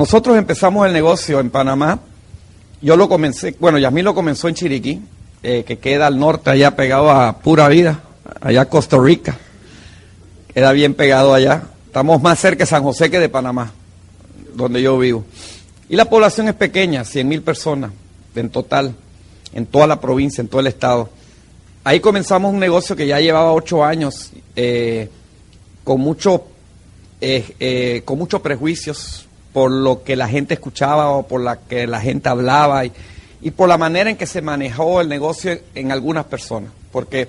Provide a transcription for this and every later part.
Nosotros empezamos el negocio en Panamá. Yo lo comencé, bueno, Yasmín lo comenzó en Chiriquí, eh, que queda al norte, allá pegado a Pura Vida, allá Costa Rica. Queda bien pegado allá. Estamos más cerca de San José que de Panamá, donde yo vivo. Y la población es pequeña, 100 mil personas en total, en toda la provincia, en todo el estado. Ahí comenzamos un negocio que ya llevaba ocho años, eh, con, mucho, eh, eh, con muchos prejuicios por lo que la gente escuchaba o por la que la gente hablaba y, y por la manera en que se manejó el negocio en algunas personas. Porque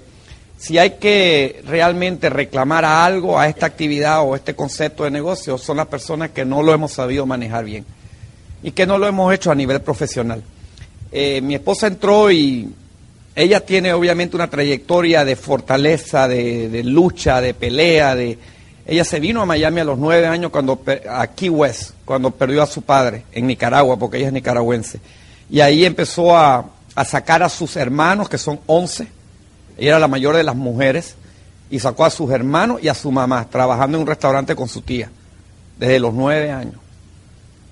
si hay que realmente reclamar a algo, a esta actividad o este concepto de negocio, son las personas que no lo hemos sabido manejar bien y que no lo hemos hecho a nivel profesional. Eh, mi esposa entró y ella tiene obviamente una trayectoria de fortaleza, de, de lucha, de pelea, de, ella se vino a Miami a los nueve años cuando a Key West, cuando perdió a su padre en Nicaragua, porque ella es nicaragüense. Y ahí empezó a, sacar a sus hermanos, que son once. Ella era la mayor de las mujeres, y sacó a sus hermanos y a su mamá, trabajando en un restaurante con su tía, desde los nueve años.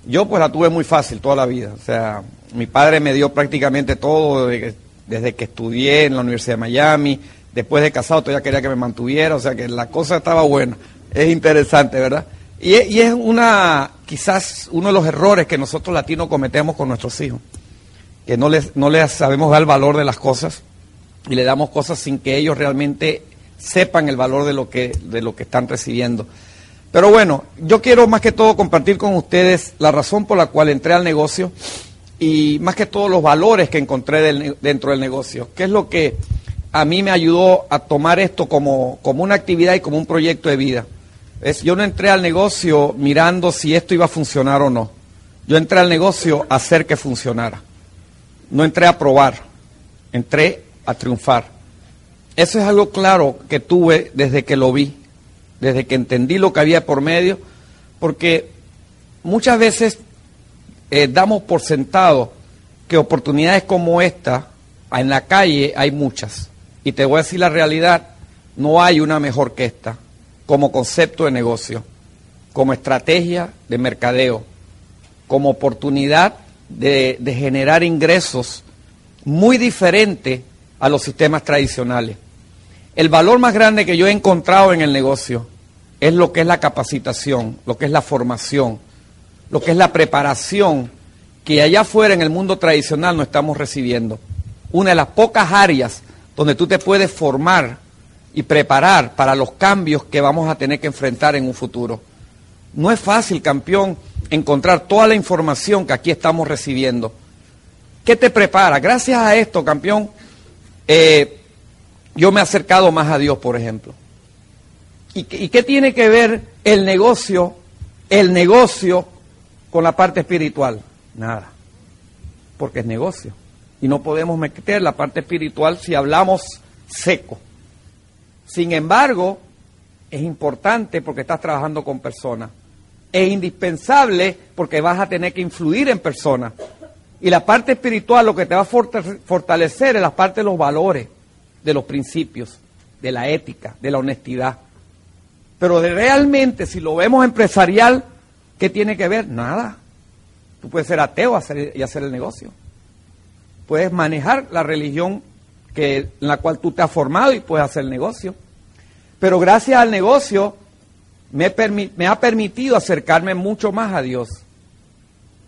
Yo pues la tuve muy fácil toda la vida. O sea, mi padre me dio prácticamente todo desde que, desde que estudié en la Universidad de Miami. Después de casado todavía quería que me mantuviera. O sea que la cosa estaba buena. Es interesante, ¿verdad? Y es, y es una, quizás uno de los errores que nosotros latinos cometemos con nuestros hijos. Que no les, no les sabemos dar el valor de las cosas y le damos cosas sin que ellos realmente sepan el valor de lo que, de lo que están recibiendo. Pero bueno, yo quiero más que todo compartir con ustedes la razón por la cual entré al negocio y más que todo los valores que encontré del, dentro del negocio, que es lo que a mí me ayudó a tomar esto como, como una actividad y como un proyecto de vida. Es, yo no entré al negocio mirando si esto iba a funcionar o no. Yo entré al negocio a hacer que funcionara. No entré a probar, entré a triunfar. Eso es algo claro que tuve desde que lo vi desde que entendí lo que había por medio, porque muchas veces eh, damos por sentado que oportunidades como esta, en la calle hay muchas. Y te voy a decir la realidad, no hay una mejor que esta, como concepto de negocio, como estrategia de mercadeo, como oportunidad de, generar ingresos muy diferente a los sistemas tradicionales. El valor más grande que yo he encontrado en el negocio es lo que es la capacitación, lo que es la formación, lo que es la preparación que allá afuera en el mundo tradicional no estamos recibiendo. Una de las pocas áreas donde tú te puedes formar y preparar para los cambios que vamos a tener que enfrentar en un futuro. No es fácil, campeón, encontrar toda la información que aquí estamos recibiendo. ¿Qué te prepara? Gracias a esto, campeón, eh, yo me he acercado más a Dios, por ejemplo. ¿Y, ¿Y, qué tiene que ver el negocio, el negocio con la parte espiritual? Nada, porque es negocio. Y no podemos meter la parte espiritual si hablamos seco. Sin embargo, es importante porque estás trabajando con personas. Es indispensable porque vas a tener que influir en personas. Y la parte espiritual lo que te va a fortalecer es la parte de los valores de los principios, de la ética, de la honestidad. Pero de realmente, si lo vemos empresarial, ¿qué tiene que ver? Nada. Tú puedes ser ateo y hacer el negocio. Puedes manejar la religión que, en la cual tú te has formado y puedes hacer negocio. Pero gracias al negocio me, me ha permitido acercarme mucho más a Dios.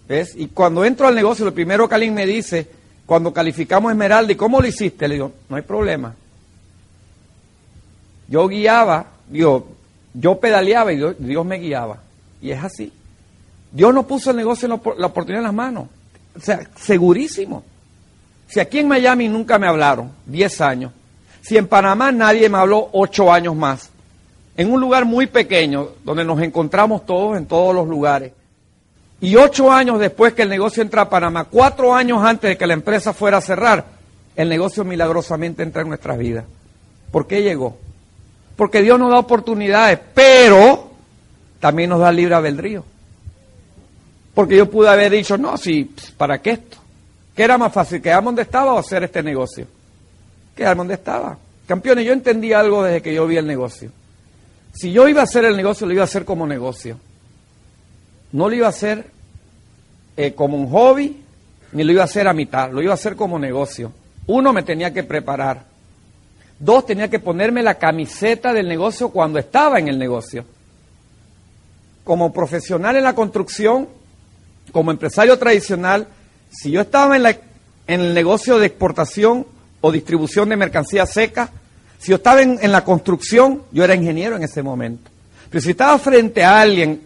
¿Ves? Y cuando entro al negocio, lo primero que alguien me dice, cuando calificamos Esmeralda, ¿y cómo lo hiciste? Le digo, no hay problema. Yo guiaba, digo, yo pedaleaba y Dios, Dios me guiaba. Y es así. Dios no puso el negocio en la oportunidad en las manos. O sea, segurísimo. Si aquí en Miami nunca me hablaron, 10 años. Si en Panamá nadie me habló, 8 años más. En un lugar muy pequeño, donde nos encontramos todos en todos los lugares. Y ocho años después que el negocio entra a Panamá, cuatro años antes de que la empresa fuera a cerrar, el negocio milagrosamente entra en nuestras vidas. ¿Por qué llegó? Porque Dios nos da oportunidades, pero también nos da libre albedrío. Porque yo pude haber dicho, no, sí, ¿para qué esto? ¿Qué era más fácil, quedarme donde estaba o hacer este negocio? Quedarme donde estaba. Campeones, yo entendí algo desde que yo vi el negocio. Si yo iba a hacer el negocio, lo iba a hacer como negocio. No lo iba a hacer eh, como un hobby, ni lo iba a hacer a mitad, lo iba a hacer como negocio. Uno, me tenía que preparar. Dos, tenía que ponerme la camiseta del negocio cuando estaba en el negocio. Como profesional en la construcción, como empresario tradicional, si yo estaba en, la, en el negocio de exportación o distribución de mercancía seca, si yo estaba en, en, la construcción, yo era ingeniero en ese momento. Pero si estaba frente a alguien,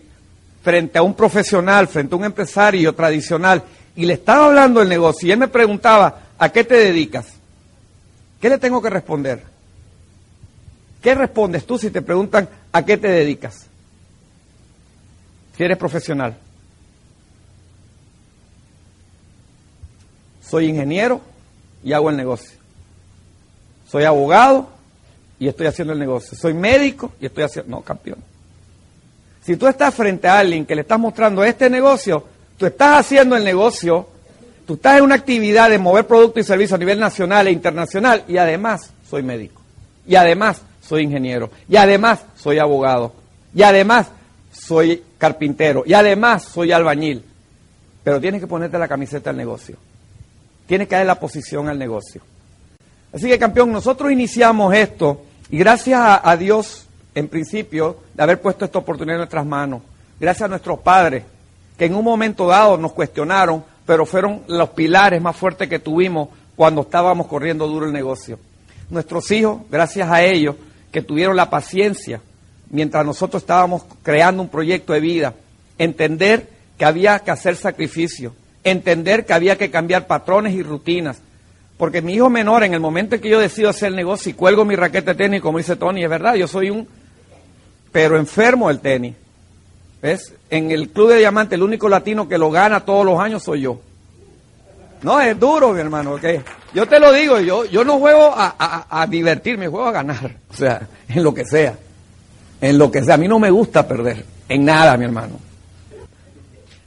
frente a un profesional, frente a un empresario tradicional, y le estaba hablando del negocio, y él me preguntaba, ¿a qué te dedicas? ¿Qué le tengo que responder? ¿Qué respondes tú si te preguntan a qué te dedicas? Si eres profesional. Soy ingeniero y hago el negocio. Soy abogado y estoy haciendo el negocio. Soy médico y estoy haciendo... No, campeón. Si tú estás frente a alguien que le estás mostrando este negocio, tú estás haciendo el negocio, tú estás en una actividad de mover productos y servicios a nivel nacional e internacional y además soy médico. Y además soy ingeniero. Y además soy abogado. Y además soy carpintero. Y además soy albañil. Pero tienes que ponerte la camiseta al negocio. Tienes que darle la posición al negocio. Así que, campeón, nosotros iniciamos esto y gracias a, Dios, en principio, de haber puesto esta oportunidad en nuestras manos. Gracias a nuestros padres, que en un momento dado nos cuestionaron, pero fueron los pilares más fuertes que tuvimos cuando estábamos corriendo duro el negocio. Nuestros hijos, gracias a ellos, que tuvieron la paciencia mientras nosotros estábamos creando un proyecto de vida, entender que había que hacer sacrificio, entender que había que cambiar patrones y rutinas, porque mi hijo menor, en el momento en que yo decido hacer el negocio y cuelgo mi raqueta de tenis, como dice Tony, es verdad, yo soy un, pero enfermo del tenis. ¿Ves? En el Club de Diamante, el único latino que lo gana todos los años soy yo. No, es duro, mi hermano, ¿ok? Yo te lo digo, yo, yo no juego a, a, a divertirme, juego a ganar. O sea, en lo que sea. En lo que sea. A mí no me gusta perder. En nada, mi hermano.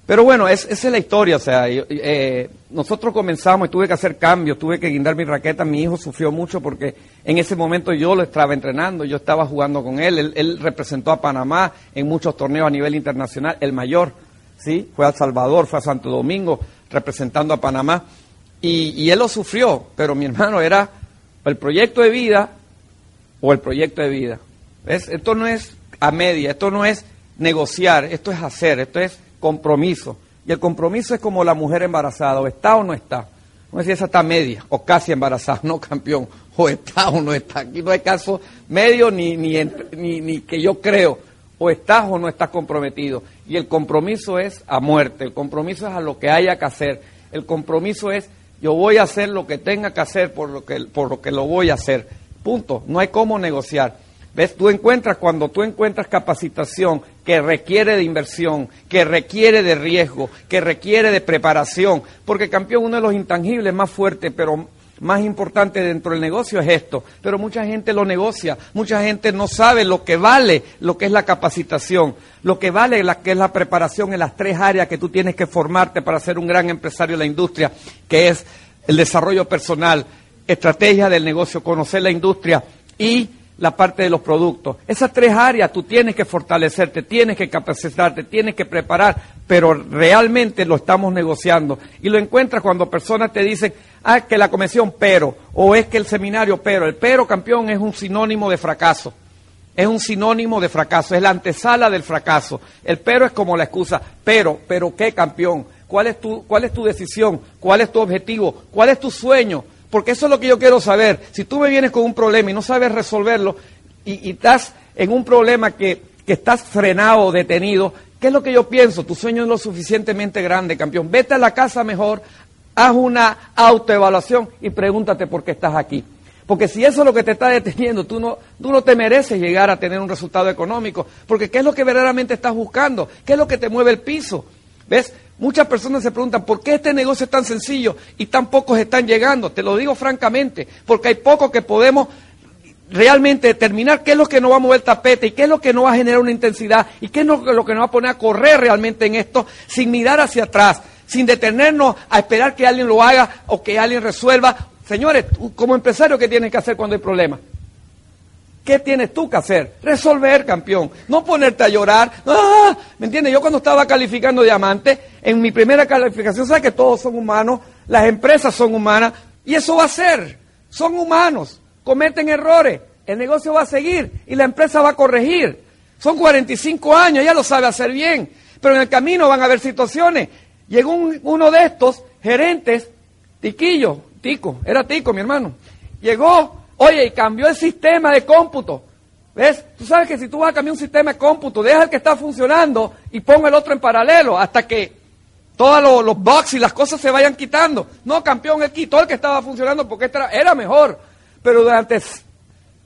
Pero bueno, es, esa es la historia, o sea, eh, nosotros comenzamos y tuve que hacer cambios, tuve que guindar mi raqueta, mi hijo sufrió mucho porque en ese momento yo lo estaba entrenando, yo estaba jugando con él, él, él representó a Panamá en muchos torneos a nivel internacional, el mayor, ¿sí? Fue a El Salvador, fue a Santo Domingo representando a Panamá y, y él lo sufrió, pero mi hermano era el proyecto de vida o el proyecto de vida. ¿Ves? Esto no es a media, esto no es negociar, esto es hacer, esto es compromiso. Y el compromiso es como la mujer embarazada, o está o no está. No sé si esa está media, o casi embarazada, no campeón, o está o no está. Aquí no hay caso medio ni, ni, ni, ni que yo creo, o estás o no estás comprometido. Y el compromiso es a muerte, el compromiso es a lo que haya que hacer. El compromiso es yo voy a hacer lo que tenga que hacer por lo que, por lo, que lo voy a hacer. Punto. No hay cómo negociar. ¿Ves? Tú encuentras, cuando tú encuentras capacitación que requiere de inversión, que requiere de riesgo, que requiere de preparación, porque campeón, uno de los intangibles más fuertes, pero más importante dentro del negocio es esto, pero mucha gente lo negocia, mucha gente no sabe lo que vale lo que es la capacitación, lo que vale la que es la preparación en las tres áreas que tú tienes que formarte para ser un gran empresario de la industria, que es el desarrollo personal, estrategia del negocio, conocer la industria y la parte de los productos. Esas tres áreas tú tienes que fortalecerte, tienes que capacitarte, tienes que preparar, pero realmente lo estamos negociando. Y lo encuentras cuando personas te dicen, ah, que la convención pero, o es que el seminario pero. El pero, campeón, es un sinónimo de fracaso. Es un sinónimo de fracaso, es la antesala del fracaso. El pero es como la excusa, pero, pero qué campeón, ¿cuál es tu, cuál es tu decisión? ¿Cuál es tu objetivo? ¿Cuál es tu sueño? Porque eso es lo que yo quiero saber. Si tú me vienes con un problema y no sabes resolverlo y, estás en un problema que, que estás frenado o detenido, ¿qué es lo que yo pienso? Tu sueño es lo suficientemente grande, campeón. Vete a la casa mejor, haz una autoevaluación y pregúntate por qué estás aquí. Porque si eso es lo que te está deteniendo, tú no, tú no te mereces llegar a tener un resultado económico. Porque ¿qué es lo que verdaderamente estás buscando? ¿Qué es lo que te mueve el piso? ¿Ves? Muchas personas se preguntan, ¿por qué este negocio es tan sencillo y tan pocos están llegando? Te lo digo francamente, porque hay pocos que podemos realmente determinar qué es lo que nos va a mover el tapete y qué es lo que nos va a generar una intensidad y qué es lo que nos va a poner a correr realmente en esto sin mirar hacia atrás, sin detenernos a esperar que alguien lo haga o que alguien resuelva. Señores, como empresario, ¿qué tienes que hacer cuando hay problemas? ¿Qué tienes tú que hacer? Resolver, campeón. No ponerte a llorar. ¡Ah! ¿Me entiendes? Yo cuando estaba calificando diamante, en mi primera calificación, sabes que todos son humanos, las empresas son humanas, y eso va a ser. Son humanos cometen errores, el negocio va a seguir y la empresa va a corregir. Son 45 años, ya lo sabe hacer bien, pero en el camino van a haber situaciones. Llegó uno de estos gerentes, Tiquillo, Tico, era Tico, mi hermano. Llegó, oye, y cambió el sistema de cómputo. ¿Ves? Tú sabes que si tú vas a cambiar un sistema de cómputo, deja el que está funcionando y ponga el otro en paralelo hasta que todos los, los bugs y las cosas se vayan quitando. No, campeón, él quitó el que estaba funcionando porque era, era mejor pero durante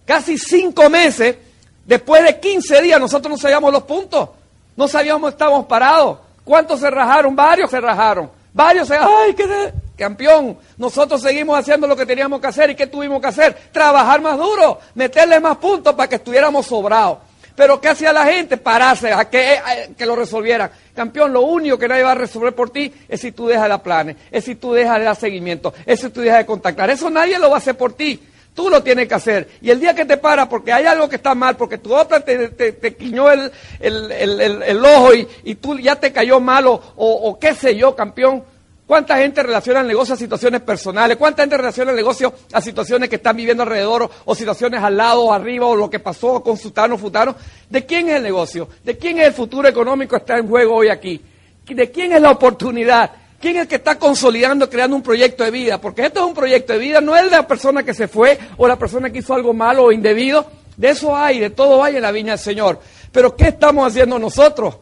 casi cinco meses, después de 15 días, nosotros no sabíamos los puntos, no sabíamos estábamos parados. ¿Cuántos se rajaron? Varios se rajaron. Varios se... ¡Ay, qué campeón! Nosotros seguimos haciendo lo que teníamos que hacer. ¿Y qué tuvimos que hacer? Trabajar más duro, meterle más puntos para que estuviéramos sobrados. Pero ¿qué hacía la gente? Pararse a que, que lo resolvieran. Campeón, lo único que nadie va a resolver por ti es si tú dejas de planes, es si tú dejas de dar seguimiento, es si tú dejas de contactar. Eso nadie lo va a hacer por ti. Tú lo tienes que hacer. Y el día que te para porque hay algo que está mal, porque tu otra te, te, quiñó el, el, ojo y, y, tú ya te cayó malo, o, qué sé yo, campeón. ¿Cuánta gente relaciona el negocio a situaciones personales? ¿Cuánta gente relaciona el negocio a situaciones que están viviendo alrededor, o, situaciones al lado, o arriba, o lo que pasó con Sutano, Futano? ¿De quién es el negocio? ¿De quién es el futuro económico que está en juego hoy aquí? ¿De quién es la oportunidad? ¿Quién es el que está consolidando, creando un proyecto de vida? Porque esto es un proyecto de vida, no es de la persona que se fue o la persona que hizo algo malo o indebido. De eso hay, de todo hay en la viña del Señor. Pero ¿qué estamos haciendo nosotros?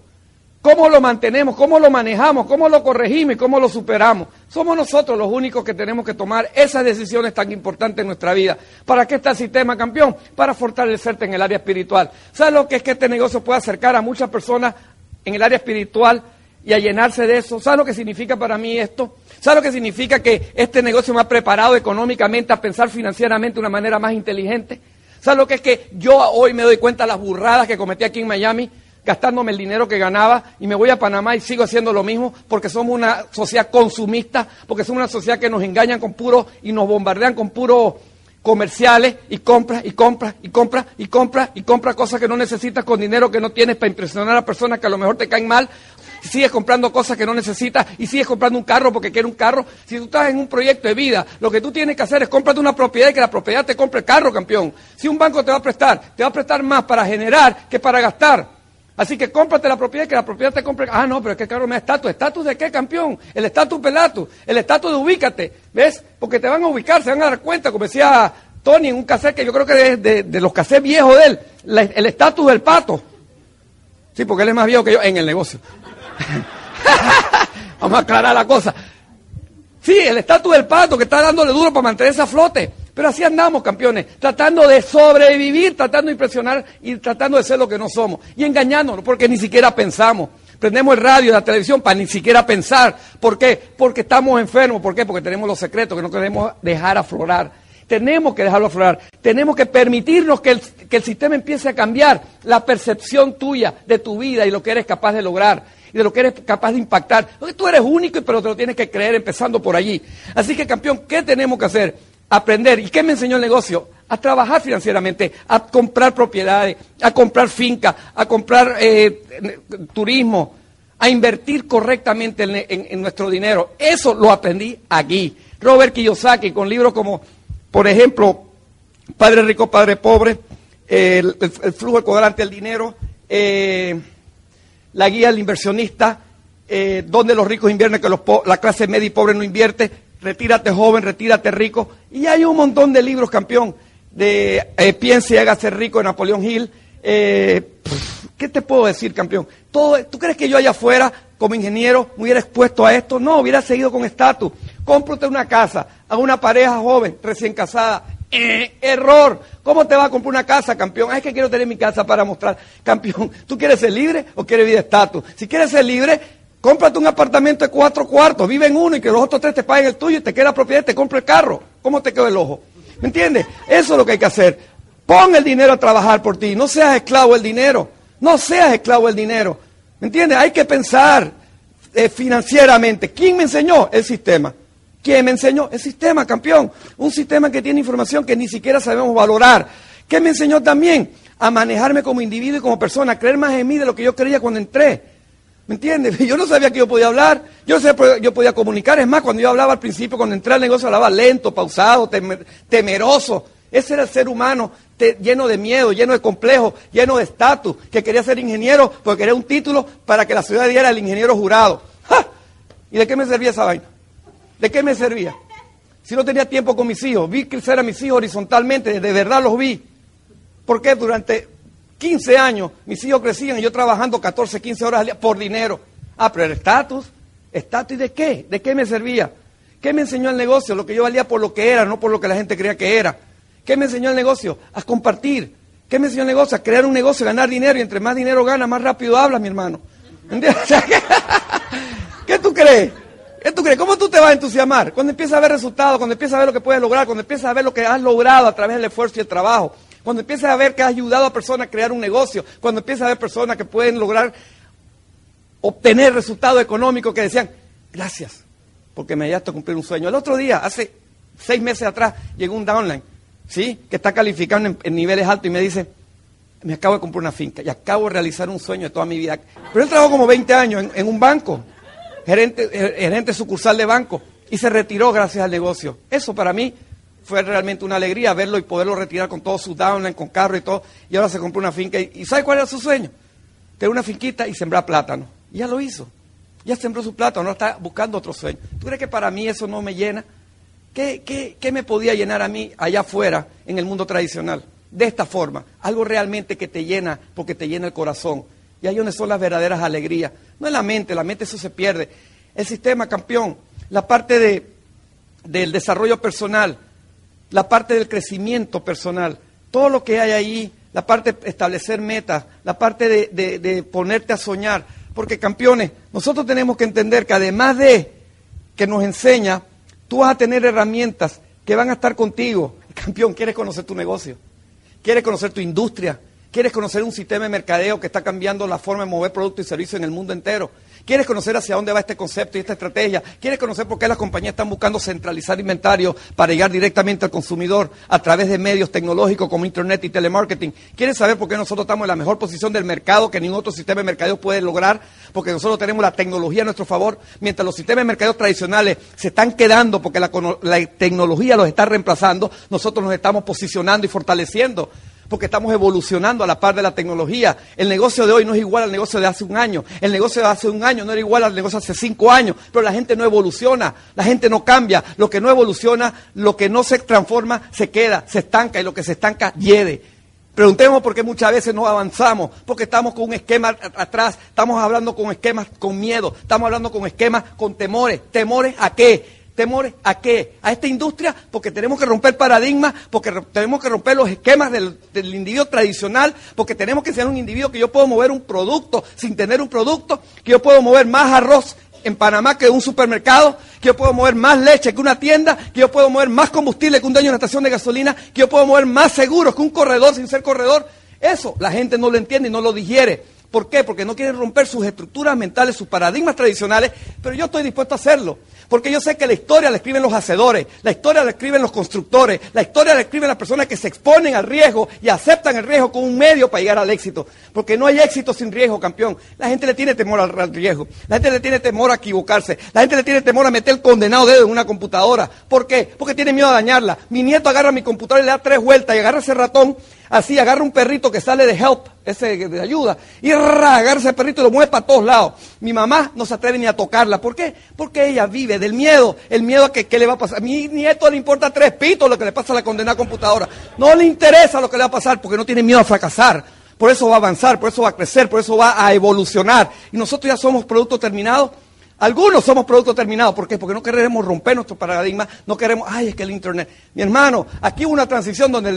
¿Cómo lo mantenemos? ¿Cómo lo manejamos? ¿Cómo lo corregimos y cómo lo superamos? Somos nosotros los únicos que tenemos que tomar esas decisiones tan importantes en nuestra vida. ¿Para qué está el sistema campeón? Para fortalecerte en el área espiritual. ¿Sabes lo que es que este negocio puede acercar a muchas personas en el área espiritual? y a llenarse de eso. ¿Sabes lo que significa para mí esto? ¿Sabes lo que significa que este negocio me ha preparado económicamente a pensar financieramente de una manera más inteligente? ¿Sabes lo que es que yo hoy me doy cuenta de las burradas que cometí aquí en Miami, gastándome el dinero que ganaba y me voy a Panamá y sigo haciendo lo mismo porque somos una sociedad consumista, porque somos una sociedad que nos engañan con puro y nos bombardean con puro comerciales y compras y compras y compras y compras y compras cosas que no necesitas con dinero que no tienes para impresionar a personas que a lo mejor te caen mal sigues comprando cosas que no necesitas y sigues comprando un carro porque quieres un carro. Si tú estás en un proyecto de vida, lo que tú tienes que hacer es comprarte una propiedad y que la propiedad te compre el carro, campeón. Si un banco te va a prestar, te va a prestar más para generar que para gastar. Así que cómprate la propiedad y que la propiedad te compre. Ah, no, pero es que el carro me da estatus. ¿Estatus de qué, campeón? El estatus pelatus. El estatus de ubícate. ¿Ves? Porque te van a ubicar, se van a dar cuenta, como decía Tony en un cassette que yo creo que es de, los cassettes viejos de él. el estatus del pato. Sí, porque él es más viejo que yo en el negocio. Vamos a aclarar la cosa. Sí, el estatus del pato que está dándole duro para mantenerse a flote. Pero así andamos, campeones, tratando de sobrevivir, tratando de impresionar y tratando de ser lo que no somos. Y engañándonos, porque ni siquiera pensamos. Prendemos el radio y la televisión para ni siquiera pensar. ¿Por qué? Porque estamos enfermos. ¿Por qué? Porque tenemos los secretos que no queremos dejar aflorar. Tenemos que dejarlo aflorar. Tenemos que permitirnos que el, que el sistema empiece a cambiar la percepción tuya de tu vida y lo que eres capaz de lograr y de lo que eres capaz de impactar. Porque tú eres único, pero te lo tienes que creer empezando por allí. Así que, campeón, ¿qué tenemos que hacer? Aprender. ¿Y qué me enseñó el negocio? A trabajar financieramente, a comprar propiedades, a comprar fincas, a comprar eh, turismo, a invertir correctamente en, nuestro dinero. Eso lo aprendí aquí. Robert Kiyosaki, con libros como, por ejemplo, Padre Rico, Padre Pobre, el, flujo del cuadrante del dinero, eh, la guía del inversionista, eh, donde los ricos invierten, que la clase media y pobre no invierte, retírate joven, retírate rico. Y hay un montón de libros, campeón, de eh, Piense y hágase rico de Napoleón Hill. Eh, ¿Qué te puedo decir, campeón? Todo, ¿Tú crees que yo allá afuera, como ingeniero, me hubiera expuesto a esto? No, hubiera seguido con estatus. Cómprate una casa a una pareja joven, recién casada, eh, error. ¿Cómo te va a comprar una casa, campeón? Ah, es que quiero tener mi casa para mostrar. Campeón, ¿tú quieres ser libre o quieres vida estatus? Si quieres ser libre, Cómprate un apartamento de cuatro cuartos, vive en uno y que los otros tres te paguen el tuyo y te queda propiedad y te compra el carro. ¿Cómo te quedó el ojo? ¿Me entiendes? Eso es lo que hay que hacer. Pon el dinero a trabajar por ti. No seas esclavo del dinero. No seas esclavo del dinero. ¿Me entiendes? Hay que pensar eh, financieramente. ¿Quién me enseñó? El sistema. ¿Quién me enseñó? El sistema, campeón. Un sistema que tiene información que ni siquiera sabemos valorar. ¿Qué me enseñó también? A manejarme como individuo y como persona, a creer más en mí de lo que yo creía cuando entré. ¿Me entiendes? Yo no sabía que yo podía hablar, yo, sé, yo podía comunicar. Es más, cuando yo hablaba al principio, cuando entré al negocio, hablaba lento, pausado, temeroso. Ese era el ser humano lleno de miedo, lleno de complejos, lleno de estatus, que quería ser ingeniero porque quería un título para que la ciudad diera el ingeniero jurado. ¿Y de qué me servía esa vaina? ¿De qué me servía? Si no tenía tiempo con mis hijos, vi crecer a mis hijos horizontalmente, de verdad los vi. Porque durante 15 años mis hijos crecían y yo trabajando 14, 15 horas al día por dinero. Ah, pero el estatus, estatus de qué? ¿De qué me servía? ¿Qué me enseñó el negocio? Lo que yo valía por lo que era, no por lo que la gente creía que era. ¿Qué me enseñó el negocio? A compartir. ¿Qué me enseñó el negocio? A crear un negocio, ganar dinero y entre más dinero gana, más rápido habla, mi hermano. ¿Qué tú crees? ¿Qué tú crees? ¿Cómo tú te vas a entusiasmar? Cuando empiezas a ver resultados, cuando empiezas a ver lo que puedes lograr, cuando empiezas a ver lo que has logrado a través del esfuerzo y el trabajo, cuando empiezas a ver que has ayudado a personas a crear un negocio, cuando empiezas a ver personas que pueden lograr obtener resultados económicos que decían, gracias, porque me ayudaste a cumplir un sueño. El otro día, hace seis meses atrás, llegó un downline, ¿sí? Que está calificando en, niveles altos y me dice, me acabo de comprar una finca y acabo de realizar un sueño de toda mi vida. Pero él trabajó como 20 años en, un banco, gerente, eh, gerente sucursal de banco, y se retiró gracias al negocio. Eso para mí fue realmente una alegría verlo y poderlo retirar con todo su downline, con carro y todo. Y ahora se compró una finca. ¿Y, sabe cuál era su sueño? Tener una finquita y sembrar plátano. Y ya lo hizo. Ya sembró su plátano, no está buscando otro sueño. ¿Tú crees que para mí eso no me llena? ¿Qué, qué, qué me podía llenar a mí allá afuera en el mundo tradicional? De esta forma, algo realmente que te llena porque te llena el corazón. Y ahí donde son las verdaderas alegrías. No es la mente, la mente eso se pierde. El sistema campeón, la parte de, del desarrollo personal, la parte del crecimiento personal, todo lo que hay ahí, la parte de establecer metas, la parte de, de, ponerte a soñar. Porque campeones, nosotros tenemos que entender que además de que nos enseña, tú vas a tener herramientas que van a estar contigo. Campeón, ¿quieres conocer tu negocio? ¿Quieres conocer tu industria? ¿Quieres conocer un sistema de mercadeo que está cambiando la forma de mover productos y servicios en el mundo entero? ¿Quieres conocer hacia dónde va este concepto y esta estrategia? ¿Quieres conocer por qué las compañías están buscando centralizar inventario para llegar directamente al consumidor a través de medios tecnológicos como Internet y telemarketing? ¿Quieres saber por qué nosotros estamos en la mejor posición del mercado que ningún otro sistema de mercadeo puede lograr? Porque nosotros tenemos la tecnología a nuestro favor, mientras los sistemas de mercadeo tradicionales se están quedando porque la, la tecnología los está reemplazando, nosotros nos estamos posicionando y fortaleciendo porque estamos evolucionando a la par de la tecnología. El negocio de hoy no es igual al negocio de hace un año. El negocio de hace un año no era igual al negocio de hace cinco años. Pero la gente no evoluciona, la gente no cambia. Lo que no evoluciona, lo que no se transforma, se queda, se estanca y lo que se estanca, hiede. Preguntemos por qué muchas veces no avanzamos, porque estamos con un esquema atrás, estamos hablando con esquemas con miedo, estamos hablando con esquemas con temores. ¿Temores a qué? Temores a qué? A esta industria, porque tenemos que romper paradigmas, porque tenemos que romper los esquemas del, individuo tradicional, porque tenemos que ser un individuo que yo puedo mover un producto sin tener un producto, que yo puedo mover más arroz en Panamá que un supermercado, que yo puedo mover más leche que una tienda, que yo puedo mover más combustible que un dueño de una estación de gasolina, que yo puedo mover más seguros que un corredor sin ser corredor. Eso la gente no lo entiende y no lo digiere. ¿Por qué? Porque no quieren romper sus estructuras mentales, sus paradigmas tradicionales, pero yo estoy dispuesto a hacerlo. Porque yo sé que la historia la escriben los hacedores, la historia la escriben los constructores, la historia la escriben las personas que se exponen al riesgo y aceptan el riesgo como un medio para llegar al éxito. Porque no hay éxito sin riesgo, campeón. La gente le tiene temor al, riesgo, la gente le tiene temor a equivocarse, la gente le tiene temor a meter el condenado dedo en una computadora. ¿Por qué? Porque tiene miedo a dañarla. Mi nieto agarra mi computadora y le da tres vueltas y agarra ese ratón Así agarra un perrito que sale de help, ese de ayuda, y agarra ese perrito y lo mueve para todos lados. Mi mamá no se atreve ni a tocarla. ¿Por qué? Porque ella vive del miedo, el miedo a que qué le va a pasar. A mi nieto le importa tres pitos lo que le pasa a la condenada computadora. No le interesa lo que le va a pasar porque no tiene miedo a fracasar. Por eso va a avanzar, por eso va a crecer, por eso va a evolucionar. Y nosotros ya somos productos terminados Algunos somos productos terminados. ¿Por qué? Porque no queremos romper nuestro paradigma. No queremos, ay, es que el Internet. Mi hermano, aquí hubo una transición donde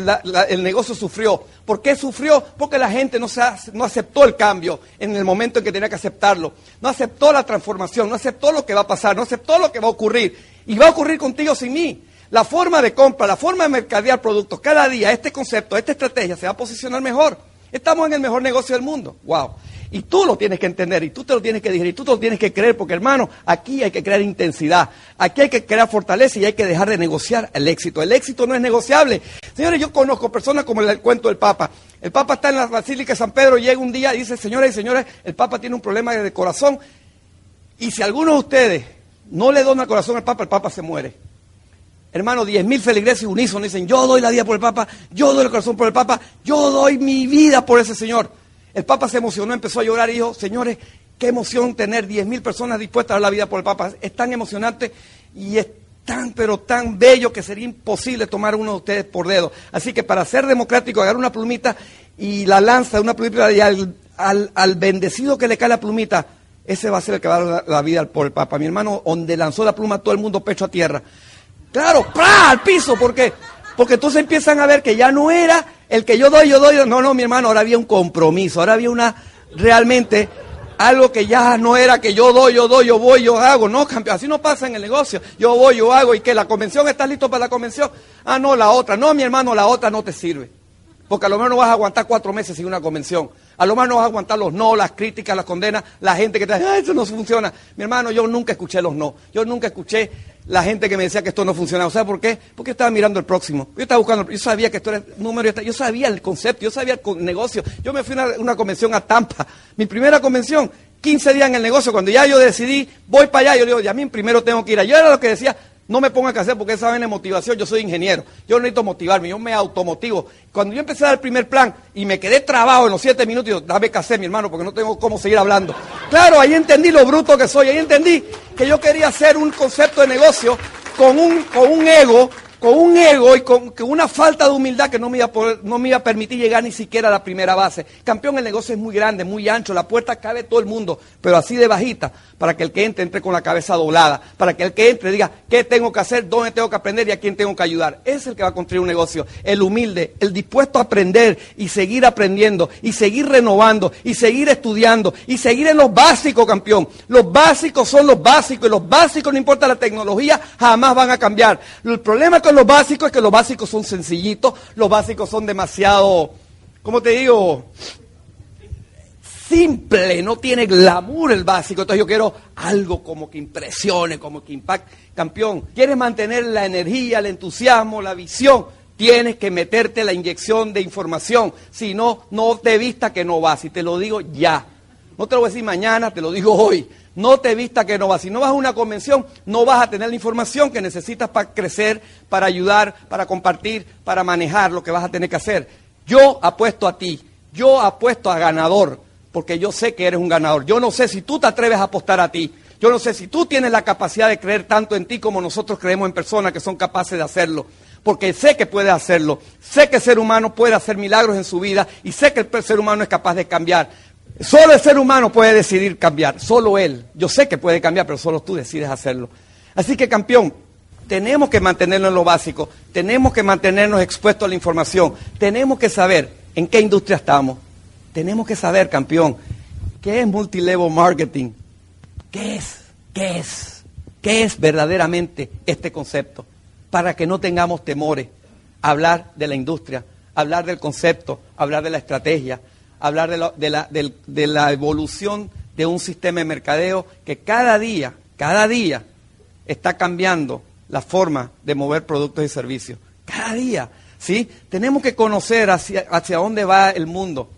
el negocio sufrió. ¿Por qué sufrió? Porque la gente no, se no aceptó el cambio en el momento en que tenía que aceptarlo. No aceptó la transformación. No aceptó lo que va a pasar. No aceptó lo que va a ocurrir. Y va a ocurrir contigo sin mí. La forma de compra, la forma de mercadear productos, cada día este concepto, esta estrategia se va a posicionar mejor. Estamos en el mejor negocio del mundo. Wow. Y tú lo tienes que entender, y tú te lo tienes que digerir, y tú te lo tienes que creer, porque hermano, aquí hay que crear intensidad, aquí hay que crear fortaleza y hay que dejar de negociar el éxito. El éxito no es negociable. Señores, yo conozco personas como el cuento del Papa. El Papa está en la Basílica de San Pedro, llega un día y dice, señores y señores, el Papa tiene un problema de corazón, y si alguno de ustedes no le dona el corazón al Papa, el Papa se muere. Hermano, diez mil feligreses unísonos dicen, yo doy la vida por el Papa, yo doy el corazón por el Papa, yo doy mi vida por ese Señor. El Papa se emocionó, empezó a llorar y dijo, señores, qué emoción tener 10.000 personas dispuestas a dar la vida por el Papa. Es tan emocionante y es tan, pero tan bello que sería imposible tomar uno de ustedes por dedo. Así que para ser democrático, agarrar una plumita y la lanza una plumita y al, bendecido que le cae la plumita, ese va a ser el que va a dar la, vida por el Papa. Mi hermano, donde lanzó la pluma, todo el mundo pecho a tierra. Claro, ¡pra! al piso, porque porque entonces empiezan a ver que ya no era el que yo doy, yo doy. No, no, mi hermano, ahora había un compromiso, ahora había una realmente algo que ya no era que yo doy, yo doy, yo voy, yo hago. No, así no pasa en el negocio. Yo voy, yo hago y que la convención está listo para la convención. Ah, no, la otra. No, mi hermano, la otra no te sirve. Porque a lo mejor no vas a aguantar cuatro meses sin una convención. A lo mejor no vas a aguantar los no, las críticas, las condenas, la gente que te dice, ah, eso no funciona. Mi hermano, yo nunca escuché los no. Yo nunca escuché la gente que me decía que esto no funcionaba. ¿Sabes por qué? Porque yo estaba mirando el próximo. Yo estaba buscando, yo sabía que esto era número, yo sabía el concepto, yo sabía el negocio. Yo me fui a una, convención a Tampa, mi primera convención, 15 días en el negocio, cuando ya yo decidí, voy para allá, yo digo, ya mí primero tengo que ir. Yo era lo que decía, no me ponga que hacer porque esa de motivación, yo soy ingeniero, yo necesito motivarme, yo me automotivo. Cuando yo empecé a dar el primer plan y me quedé trabado en los siete minutos, yo, dame hacer, mi hermano, porque no tengo cómo seguir hablando. Claro, ahí entendí lo bruto que soy, ahí entendí que yo quería hacer un concepto de negocio con un, con un ego con un ego y con, una falta de humildad que no me, iba a no me iba a permitir llegar ni siquiera a la primera base. Campeón, el negocio es muy grande, muy ancho, la puerta cabe todo el mundo, pero así de bajita, para que el que entre entre con la cabeza doblada, para que el que entre diga qué tengo que hacer, dónde tengo que aprender y a quién tengo que ayudar. Es el que va a construir un negocio, el humilde, el dispuesto a aprender y seguir aprendiendo y seguir renovando y seguir estudiando y seguir en los básicos, campeón. Los básicos son los básicos y los básicos, no importa la tecnología, jamás van a cambiar. El problema con lo básico es que los básicos son sencillitos, los básicos son demasiado, ¿cómo te digo? Simple, no tiene glamour el básico. Entonces yo quiero algo como que impresione, como que impacte. Campeón, quieres mantener la energía, el entusiasmo, la visión. Tienes que meterte la inyección de información. Si no, no te vista que no vas. Y te lo digo ya. No te lo voy a decir mañana, te lo digo hoy. No te vista que no vas. Si no vas a una convención, no vas a tener la información que necesitas para crecer, para ayudar, para compartir, para manejar lo que vas a tener que hacer. Yo apuesto a ti. Yo apuesto a ganador, porque yo sé que eres un ganador. Yo no sé si tú te atreves a apostar a ti. Yo no sé si tú tienes la capacidad de creer tanto en ti como nosotros creemos en personas que son capaces de hacerlo. Porque sé que puedes hacerlo. Sé que el ser humano puede hacer milagros en su vida y sé que el ser humano es capaz de cambiar. Solo el ser humano puede decidir cambiar, solo él. Yo sé que puede cambiar, pero solo tú decides hacerlo. Así que, campeón, tenemos que mantenernos en lo básico, tenemos que mantenernos expuestos a la información, tenemos que saber en qué industria estamos, tenemos que saber, campeón, qué es multilevel marketing, qué es, qué es, qué es verdaderamente este concepto, para que no tengamos temores a hablar de la industria, hablar del concepto, hablar de la estrategia, hablar de la, evolución de un sistema de mercadeo que cada día, cada día está cambiando la forma de mover productos y servicios. Cada día, ¿sí? Tenemos que conocer hacia, hacia dónde va el mundo.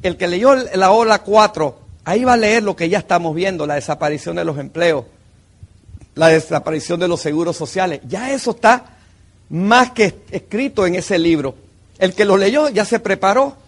El que leyó la ola 4, ahí va a leer lo que ya estamos viendo, la desaparición de los empleos, la desaparición de los seguros sociales. Ya eso está más que escrito en ese libro. El que lo leyó ya se preparó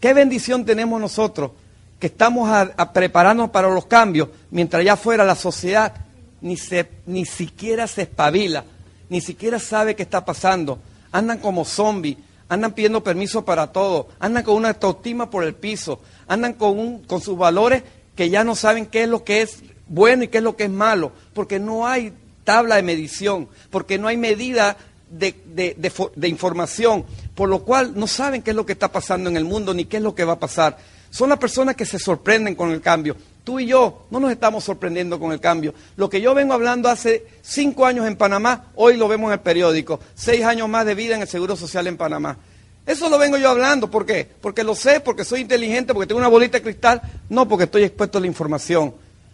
Qué bendición tenemos nosotros que estamos a, para los cambios, mientras allá afuera la sociedad ni, se, ni siquiera se espabila, ni siquiera sabe qué está pasando. Andan como zombies, andan pidiendo permiso para todo, andan con una autoestima por el piso, andan con, un, con sus valores que ya no saben qué es lo que es bueno y qué es lo que es malo, porque no hay tabla de medición, porque no hay medida de, información, por lo cual no saben qué es lo que está pasando en el mundo ni qué es lo que va a pasar. Son las personas que se sorprenden con el cambio. Tú y yo no nos estamos sorprendiendo con el cambio. Lo que yo vengo hablando hace cinco años en Panamá, hoy lo vemos en el periódico. Seis años más de vida en el Seguro Social en Panamá. Eso lo vengo yo hablando. ¿Por qué? Porque lo sé, porque soy inteligente, porque tengo una bolita de cristal. No, porque estoy expuesto a la información.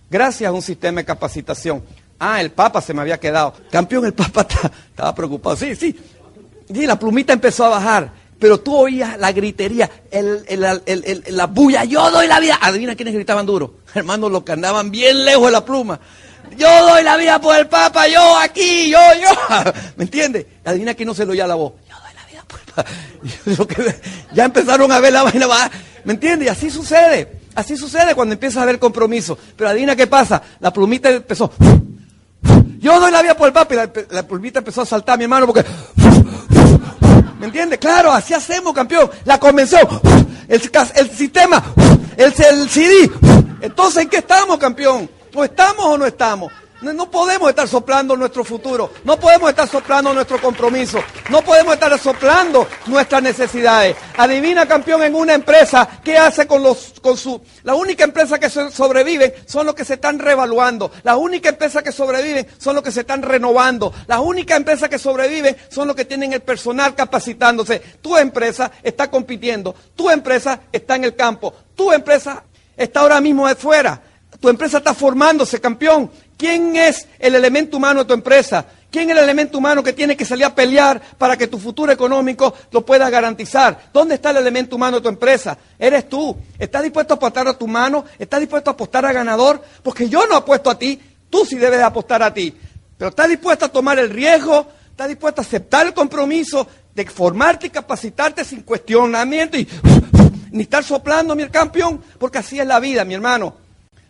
Gracias a un sistema de capacitación. Ah, el Papa se me había quedado. Campeón, el Papa estaba preocupado. Sí, sí. Y la plumita empezó a bajar. Pero tú oías la gritería, el, la bulla, yo doy la vida. Adivina quiénes gritaban duro. Hermanos, los que andaban bien lejos de la pluma. Yo doy la vida por el Papa, yo aquí, yo, yo. ¿Me entiendes? Adivina quién no se lo oía la voz. Yo doy la vida por el Papa. ya empezaron a ver la vaina. ¿Me entiendes? Y así sucede. Así sucede cuando empieza a haber compromiso. Pero adivina qué pasa. La plumita empezó. Yo doy la vida por el Papa y la, plumita empezó a saltar, mi hermano, porque... ¿Me entiendes? Claro, así hacemos, campeón. La convención, el, el sistema, el, el CD. Entonces, ¿en qué estamos, campeón? ¿O estamos o no estamos? No podemos estar soplando nuestro futuro, no podemos estar soplando nuestro compromiso, no podemos estar soplando nuestras necesidades. Adivina, campeón, en una empresa, ¿qué hace con los, con su, la única empresa que sobreviven son los que se están revaluando, la única empresa que sobreviven son los que se están renovando, la única empresa que sobreviven son los que tienen el personal capacitándose. Tu empresa está compitiendo, tu empresa está en el campo, tu empresa está ahora mismo de fuera. Tu empresa está formándose, campeón. ¿Quién es el elemento humano de tu empresa? ¿Quién es el elemento humano que tiene que salir a pelear para que tu futuro económico lo pueda garantizar? ¿Dónde está el elemento humano de tu empresa? Eres tú. ¿Estás dispuesto a apostar a tu mano? ¿Estás dispuesto a apostar a ganador? Porque yo no apuesto a ti, tú sí debes apostar a ti. Pero ¿estás dispuesto a tomar el riesgo? ¿Estás dispuesto a aceptar el compromiso de formarte y capacitarte sin cuestionamiento y ni estar soplando, mi campeón? Porque así es la vida, mi hermano.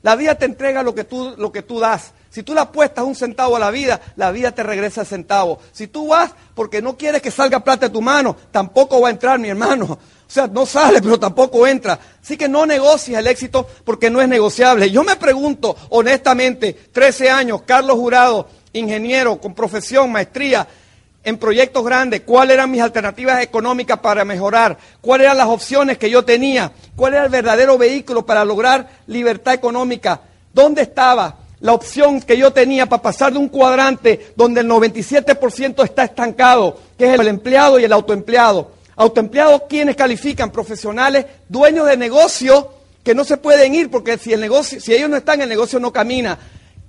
La vida te entrega lo que tú, lo que tú das. Si tú le apuestas un centavo a la vida, la vida te regresa el centavo. Si tú vas porque no quieres que salga plata de tu mano, tampoco va a entrar, mi hermano. O sea, no sale, pero tampoco entra. Así que no negocies el éxito porque no es negociable. Yo me pregunto, honestamente, 13 años, Carlos Jurado, ingeniero con profesión, maestría, en proyectos grandes, cuáles eran mis alternativas económicas para mejorar, cuáles eran las opciones que yo tenía, cuál era el verdadero vehículo para lograr libertad económica, dónde estaba la opción que yo tenía para pasar de un cuadrante donde el 97% está estancado, que es el empleado y el autoempleado. Autoempleados, quienes califican? Profesionales, dueños de negocio que no se pueden ir porque si el negocio, si ellos no están, el negocio no camina.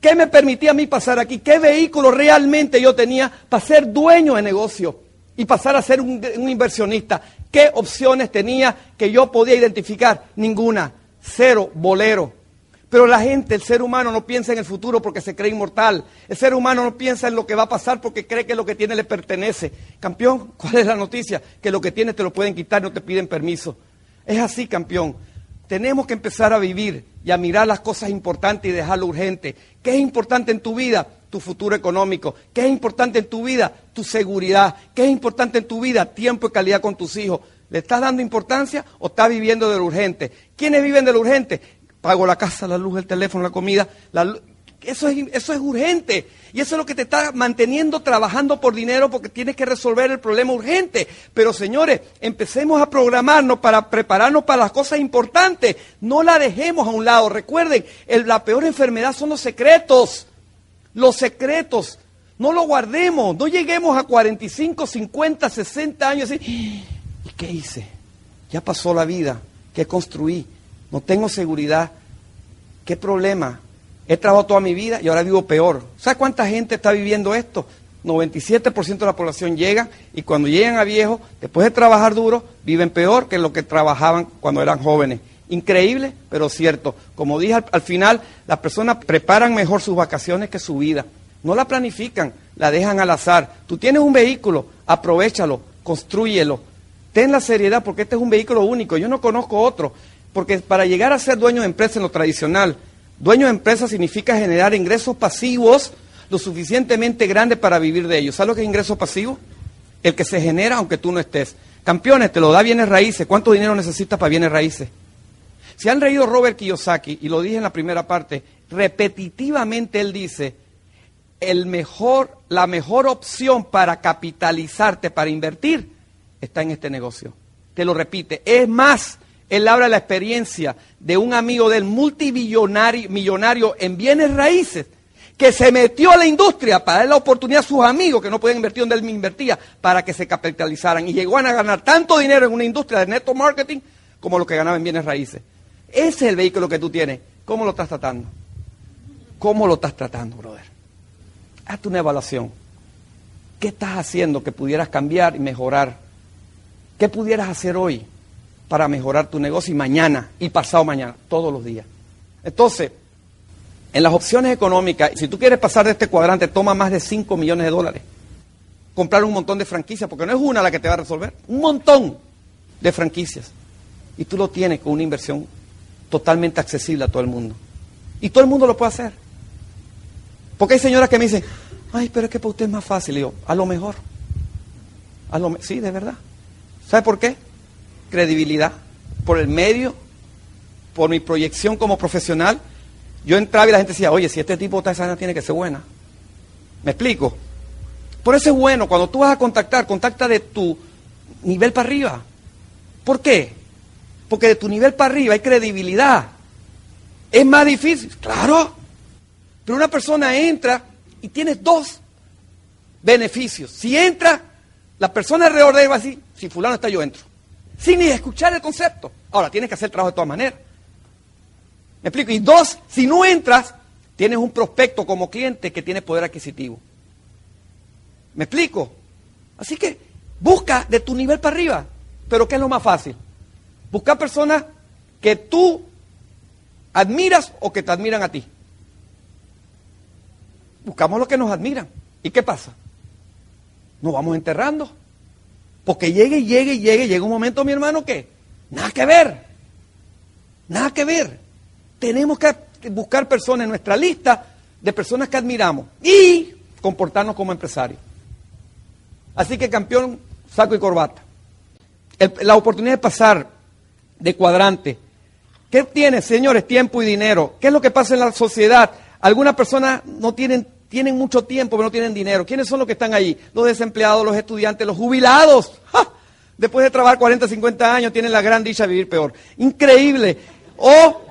¿Qué me permitía a mí pasar aquí? ¿Qué vehículo realmente yo tenía para ser dueño de negocio y pasar a ser un, inversionista? ¿Qué opciones tenía que yo podía identificar? Ninguna. Cero, bolero. Pero la gente, el ser humano no piensa en el futuro porque se cree inmortal. El ser humano no piensa en lo que va a pasar porque cree que lo que tiene le pertenece. Campeón, ¿cuál es la noticia? Que lo que tienes te lo pueden quitar, no te piden permiso. Es así, campeón. Tenemos que empezar a vivir y a mirar las cosas importantes y dejar lo urgente. ¿Qué es importante en tu vida? Tu futuro económico. ¿Qué es importante en tu vida? Tu seguridad. ¿Qué es importante en tu vida? Tiempo y calidad con tus hijos. ¿Le estás dando importancia o estás viviendo de lo urgente? ¿Quiénes viven de lo urgente? Pago la casa, la luz, el teléfono, la comida. La eso es, eso es urgente. Y eso es lo que te está manteniendo trabajando por dinero porque tienes que resolver el problema urgente. Pero señores, empecemos a programarnos para prepararnos para las cosas importantes. No la dejemos a un lado. Recuerden, la peor enfermedad son los secretos. Los secretos. No lo guardemos. No lleguemos a 45, 50, 60 años y ¿y qué hice? Ya pasó la vida. ¿Qué construí? No tengo seguridad. ¿Qué problema? He trabajado toda mi vida y ahora vivo peor. ¿Sabes cuánta gente está viviendo esto? 97% de la población llega y cuando llegan a viejo, después de trabajar duro, viven peor que lo que trabajaban cuando eran jóvenes. Increíble, pero cierto. Como dije al, final, las personas preparan mejor sus vacaciones que su vida. No la planifican, la dejan al azar. Tú tienes un vehículo, aprovechalo, construyelo. Ten la seriedad porque este es un vehículo único. Yo no conozco otro. Porque para llegar a ser dueño de empresa en lo tradicional, Dueño de empresa significa generar ingresos pasivos lo suficientemente grandes para vivir de ellos. ¿Sabes lo que es ingreso pasivo? El que se genera aunque tú no estés. Campeones, te lo da bienes raíces. ¿Cuánto dinero necesitas para bienes raíces? Si han reído Robert Kiyosaki, y lo dije en la primera parte, repetitivamente él dice, el mejor, la mejor opción para capitalizarte, para invertir, está en este negocio. Te lo repite. Es más, él habla de la experiencia de un amigo del multimillonario millonario en bienes raíces que se metió a la industria para dar la oportunidad a sus amigos que no podían invertir donde él invertía para que se capitalizaran y llegó a ganar tanto dinero en una industria de neto marketing como lo que ganaba en bienes raíces. Ese es el vehículo que tú tienes. ¿Cómo lo estás tratando? ¿Cómo lo estás tratando, brother? Hazte una evaluación. ¿Qué estás haciendo que pudieras cambiar y mejorar? ¿Qué pudieras hacer hoy para mejorar tu negocio y mañana y pasado mañana, todos los días? Entonces, en las opciones económicas, si tú quieres pasar de este cuadrante, toma más de 5 millones de dólares. Comprar un montón de franquicias, porque no es una la que te va a resolver, un montón de franquicias. Y tú lo tienes con una inversión totalmente accesible a todo el mundo. Y todo el mundo lo puede hacer. Porque hay señoras que me dicen, ay, pero es que para usted es más fácil. Y yo, a lo mejor. A lo sí, de verdad. ¿Sabe por qué? Credibilidad. Por el medio, por mi proyección como profesional. Yo entraba y la gente decía, oye, si este tipo está sana, tiene que ser buena. ¿Me explico? Por eso es bueno, cuando tú vas a contactar, contacta de tu nivel para arriba. ¿Por qué? Porque de tu nivel para arriba hay credibilidad. Es más difícil, claro. Pero una persona entra y tiene dos beneficios. Si entra, la persona alrededor de él va a decir, si fulano está, yo entro. Sin ni escuchar el concepto. Ahora, tienes que hacer trabajo de todas maneras. ¿Me explico? Y dos, si no entras, tienes un prospecto como cliente que tiene poder adquisitivo. ¿Me explico? Así que busca de tu nivel para arriba. Pero ¿qué es lo más fácil? Buscar personas que tú admiras o que te admiran a ti. Buscamos los que nos admiran. ¿Y qué pasa? Nos vamos enterrando. Porque llegue, llegue, llegue, llega un momento, mi hermano, que nada que ver. Nada que ver. Tenemos que buscar personas en nuestra lista de personas que admiramos y comportarnos como empresarios. Así que campeón, saco y corbata. la oportunidad de pasar de cuadrante. ¿Qué tiene, señores? Tiempo y dinero. ¿Qué es lo que pasa en la sociedad? Algunas personas no tienen, tienen mucho tiempo, pero no tienen dinero. ¿Quiénes son los que están ahí? Los desempleados, los estudiantes, los jubilados. Después de trabajar 40, 50 años, tienen la gran dicha de vivir peor. Increíble. O,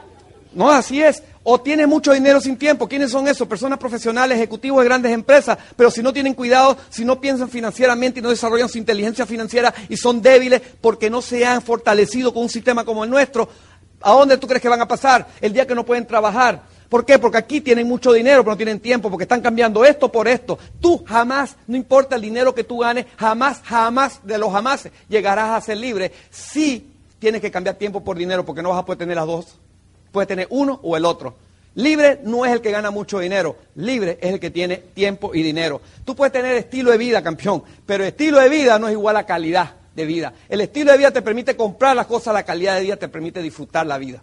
no, así es. O tiene mucho dinero sin tiempo. ¿Quiénes son esos? Personas profesionales, ejecutivos de grandes empresas, pero si no tienen cuidado, si no piensan financieramente y no desarrollan su inteligencia financiera y son débiles porque no se han fortalecido con un sistema como el nuestro, ¿a dónde tú crees que van a pasar el día que no pueden trabajar? ¿Por qué? Porque aquí tienen mucho dinero, pero no tienen tiempo, porque están cambiando esto por esto. Tú jamás, no importa el dinero que tú ganes, jamás, jamás, de los jamás, llegarás a ser libre si tienes que cambiar tiempo por dinero, porque no vas a poder tener las dos Puede tener uno o el otro. Libre no es el que gana mucho dinero, libre es el que tiene tiempo y dinero. Tú puedes tener estilo de vida, campeón, pero estilo de vida no es igual a calidad de vida. El estilo de vida te permite comprar las cosas, la calidad de vida te permite disfrutar la vida.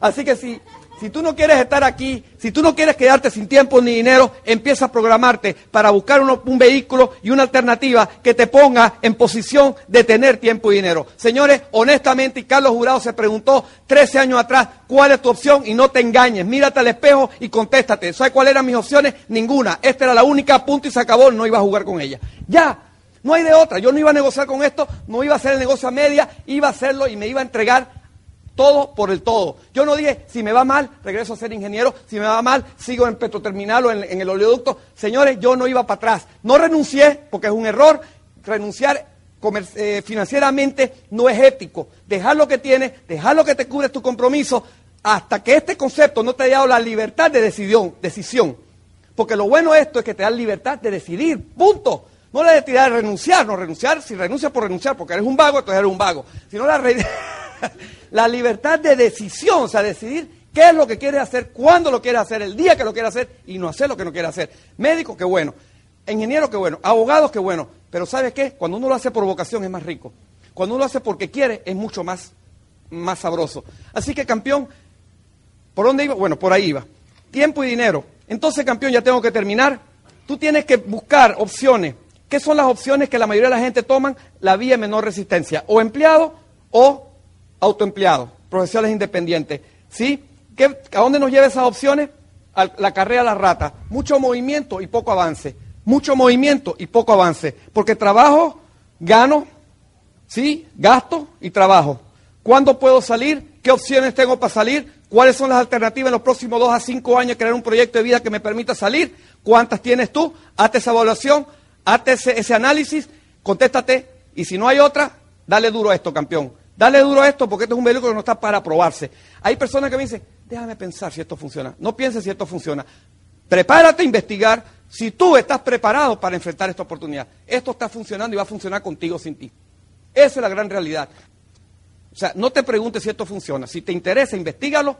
Así que si si tú no quieres estar aquí, si tú no quieres quedarte sin tiempo ni dinero, empieza a programarte para buscar un vehículo y una alternativa que te ponga en posición de tener tiempo y dinero. Señores, honestamente, y Carlos Jurado se preguntó 13 años atrás, ¿cuál es tu opción? Y no te engañes, mírate al espejo y contéstate. ¿Sabes cuáles eran mis opciones? Ninguna. Esta era la única, punto y se acabó, no iba a jugar con ella. Ya, no hay de otra. Yo no iba a negociar con esto, no iba a hacer el negocio a media, iba a hacerlo y me iba a entregar todo por el todo. Yo no dije, si me va mal, regreso a ser ingeniero, si me va mal, sigo en Petroterminal o en, el oleoducto. Señores, yo no iba para atrás. No renuncié porque es un error. Renunciar eh, financieramente no es ético. Dejar lo que tienes, dejar lo que te cubre tu compromiso, hasta que este concepto no te haya dado la libertad de decisión. decisión. Porque lo bueno de esto es que te da libertad de decidir. Punto. No la de renunciar, no renunciar, si renuncias por renunciar, porque eres un vago, entonces eres un vago. Si no la la libertad de decisión, o sea, decidir qué es lo que quiere hacer, cuándo lo quiere hacer, el día que lo quiere hacer y no hacer lo que no quiere hacer. Médico, qué bueno. Ingeniero, qué bueno. Abogado, qué bueno. Pero ¿sabes qué? Cuando uno lo hace por vocación es más rico. Cuando uno lo hace porque quiere es mucho más, más sabroso. Así que, campeón, ¿por dónde iba? Bueno, por ahí iba. Tiempo y dinero. Entonces, campeón, ya tengo que terminar. Tú tienes que buscar opciones. ¿Qué son las opciones que la mayoría de la gente toman? La vía de menor resistencia. O empleado o autoempleados, profesionales independientes. ¿Sí? ¿A dónde nos lleva esas opciones? la carrera a la rata. Mucho movimiento y poco avance. Mucho movimiento y poco avance. Porque trabajo, gano, ¿sí? Gasto y trabajo. ¿Cuándo puedo salir? ¿Qué opciones tengo para salir? ¿Cuáles son las alternativas en los próximos dos a cinco años? Crear un proyecto de vida que me permita salir. ¿Cuántas tienes tú? Hazte esa evaluación, hazte ese, ese análisis, contéstate. Y si no hay otra, dale duro a esto, campeón. Dale duro a esto porque esto es un vehículo que no está para probarse. Hay personas que me dicen, déjame pensar si esto funciona. No pienses si esto funciona. Prepárate a investigar si tú estás preparado para enfrentar esta oportunidad. Esto está funcionando y va a funcionar contigo sin ti. Esa es la gran realidad. O sea, no te preguntes si esto funciona. Si te interesa, investigalo,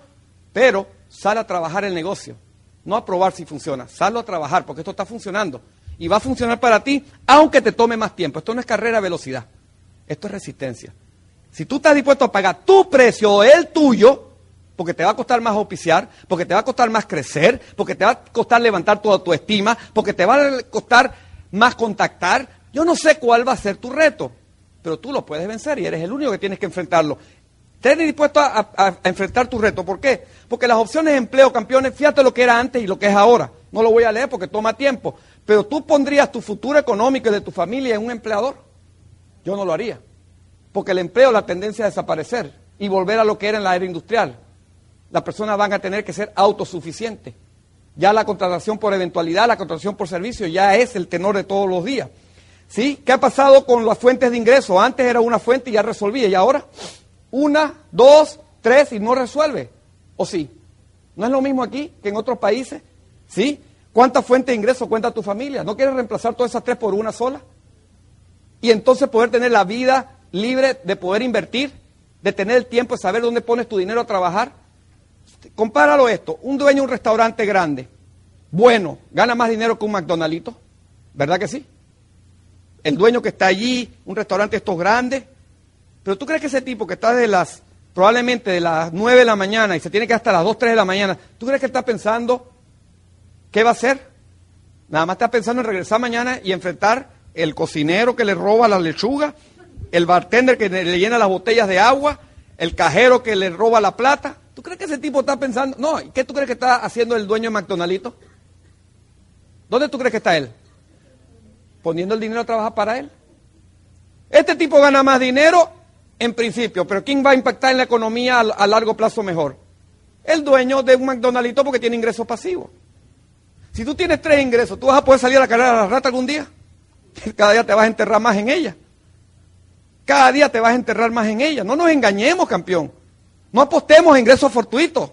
pero sal a trabajar el negocio. No a probar si funciona. Sallo a trabajar porque esto está funcionando. Y va a funcionar para ti, aunque te tome más tiempo. Esto no es carrera a velocidad. Esto es resistencia. Si tú estás dispuesto a pagar tu precio o el tuyo, porque te va a costar más auspiciar, porque te va a costar más crecer, porque te va a costar levantar tu estima, porque te va a costar más contactar, yo no sé cuál va a ser tu reto, pero tú lo puedes vencer y eres el único que tienes que enfrentarlo. Estás dispuesto a, a, enfrentar tu reto. ¿Por qué? Porque las opciones de empleo, campeones, fíjate lo que era antes y lo que es ahora. No lo voy a leer porque toma tiempo. Pero tú pondrías tu futuro económico y de tu familia en un empleador. Yo no lo haría. Porque el empleo, la tendencia a desaparecer y volver a lo que era en la era industrial. Las personas van a tener que ser autosuficientes. Ya la contratación por eventualidad, la contratación por servicio, ya es el tenor de todos los días. ¿Sí? ¿Qué ha pasado con las fuentes de ingreso? Antes era una fuente y ya resolvía, y ahora una, dos, tres y no resuelve. ¿O sí? ¿No es lo mismo aquí que en otros países? ¿Sí? ¿Cuántas fuentes de ingreso cuenta tu familia? ¿No quieres reemplazar todas esas tres por una sola? Y entonces poder tener la vida libre de poder invertir, de tener el tiempo de saber dónde pones tu dinero a trabajar. Compáralo esto, un dueño de un restaurante grande, bueno, gana más dinero que un McDonaldito, ¿verdad que sí? El dueño que está allí, un restaurante estos grandes, pero tú crees que ese tipo que está de las, probablemente de las 9 de la mañana y se tiene que hasta las 2, 3 de la mañana, ¿tú crees que está pensando qué va a hacer? Nada más está pensando en regresar mañana y enfrentar el cocinero que le roba la lechuga, el bartender que le llena las botellas de agua, el cajero que le roba la plata. ¿Tú crees que ese tipo está pensando? No, ¿qué tú crees que está haciendo el dueño de McDonaldito? ¿Dónde tú crees que está él? Poniendo el dinero a trabajar para él. Este tipo gana más dinero en principio, pero ¿quién va a impactar en la economía a, largo plazo mejor? El dueño de un McDonaldito porque tiene ingresos pasivos. Si tú tienes tres ingresos, ¿tú vas a poder salir a la carrera de la rata algún día? Cada día te vas a enterrar más en ella. Cada día te vas a enterrar más en ella. No nos engañemos, campeón. No apostemos a ingresos fortuitos.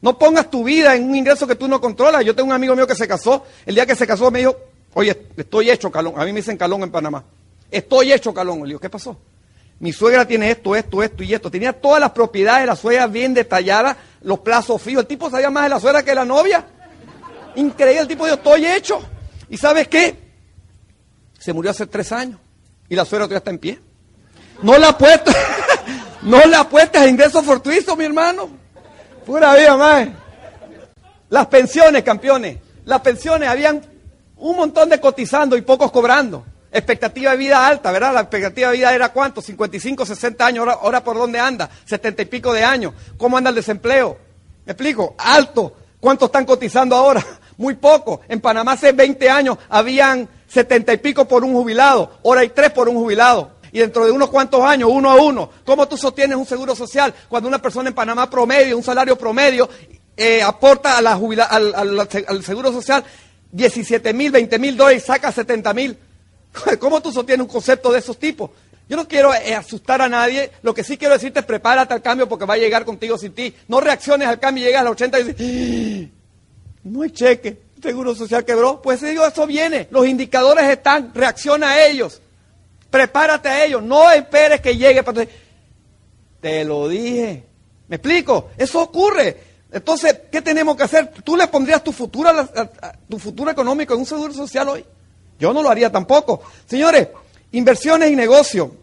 No pongas tu vida en un ingreso que tú no controlas. Yo tengo un amigo mío que se casó. El día que se casó me dijo, oye, estoy hecho calón. A mí me dicen calón en Panamá. Estoy hecho calón. Le digo, ¿qué pasó? Mi suegra tiene esto, esto, esto y esto. Tenía todas las propiedades de la suegra bien detalladas, los plazos fijos. El tipo sabía más de la suegra que de la novia. Increíble. El tipo dijo, estoy hecho. ¿Y sabes qué? Se murió hace tres años. Y la suegra todavía está en pie. No la apuestas, no la apuestas a ingresos fortuitos, mi hermano. Pura vida, más. Las pensiones, campeones. Las pensiones, habían un montón de cotizando y pocos cobrando. Expectativa de vida alta, ¿verdad? La expectativa de vida era cuánto? 55, 60 años. Ahora, ahora por dónde anda? 70 y pico de años. ¿Cómo anda el desempleo? ¿Me explico? Alto. ¿Cuántos están cotizando ahora? Muy poco. En Panamá hace 20 años habían 70 y pico por un jubilado. Ahora hay tres por un jubilado y dentro de unos cuantos años, uno a uno, ¿cómo tú sostienes un seguro social cuando una persona en Panamá promedio, un salario promedio, eh, aporta a la al, seguro social 17 mil, 20 mil dólares y saca 70 mil? ¿Cómo tú sostienes un concepto de esos tipos? Yo no quiero eh, asustar a nadie, lo que sí quiero decirte es prepárate al cambio porque va a llegar contigo sin ti. No reacciones al cambio y llegas a los 80 y dices, ¡Ah! no hay cheque, seguro social quebró. Pues digo, eso viene, los indicadores están, reacciona a ellos. Prepárate a ello. No esperes que llegue. Para... Te lo dije. ¿Me explico? Eso ocurre. Entonces, ¿qué tenemos que hacer? ¿Tú le pondrías tu futuro, tu futuro económico en un seguro social hoy? Yo no lo haría tampoco. Señores, inversiones y negocio.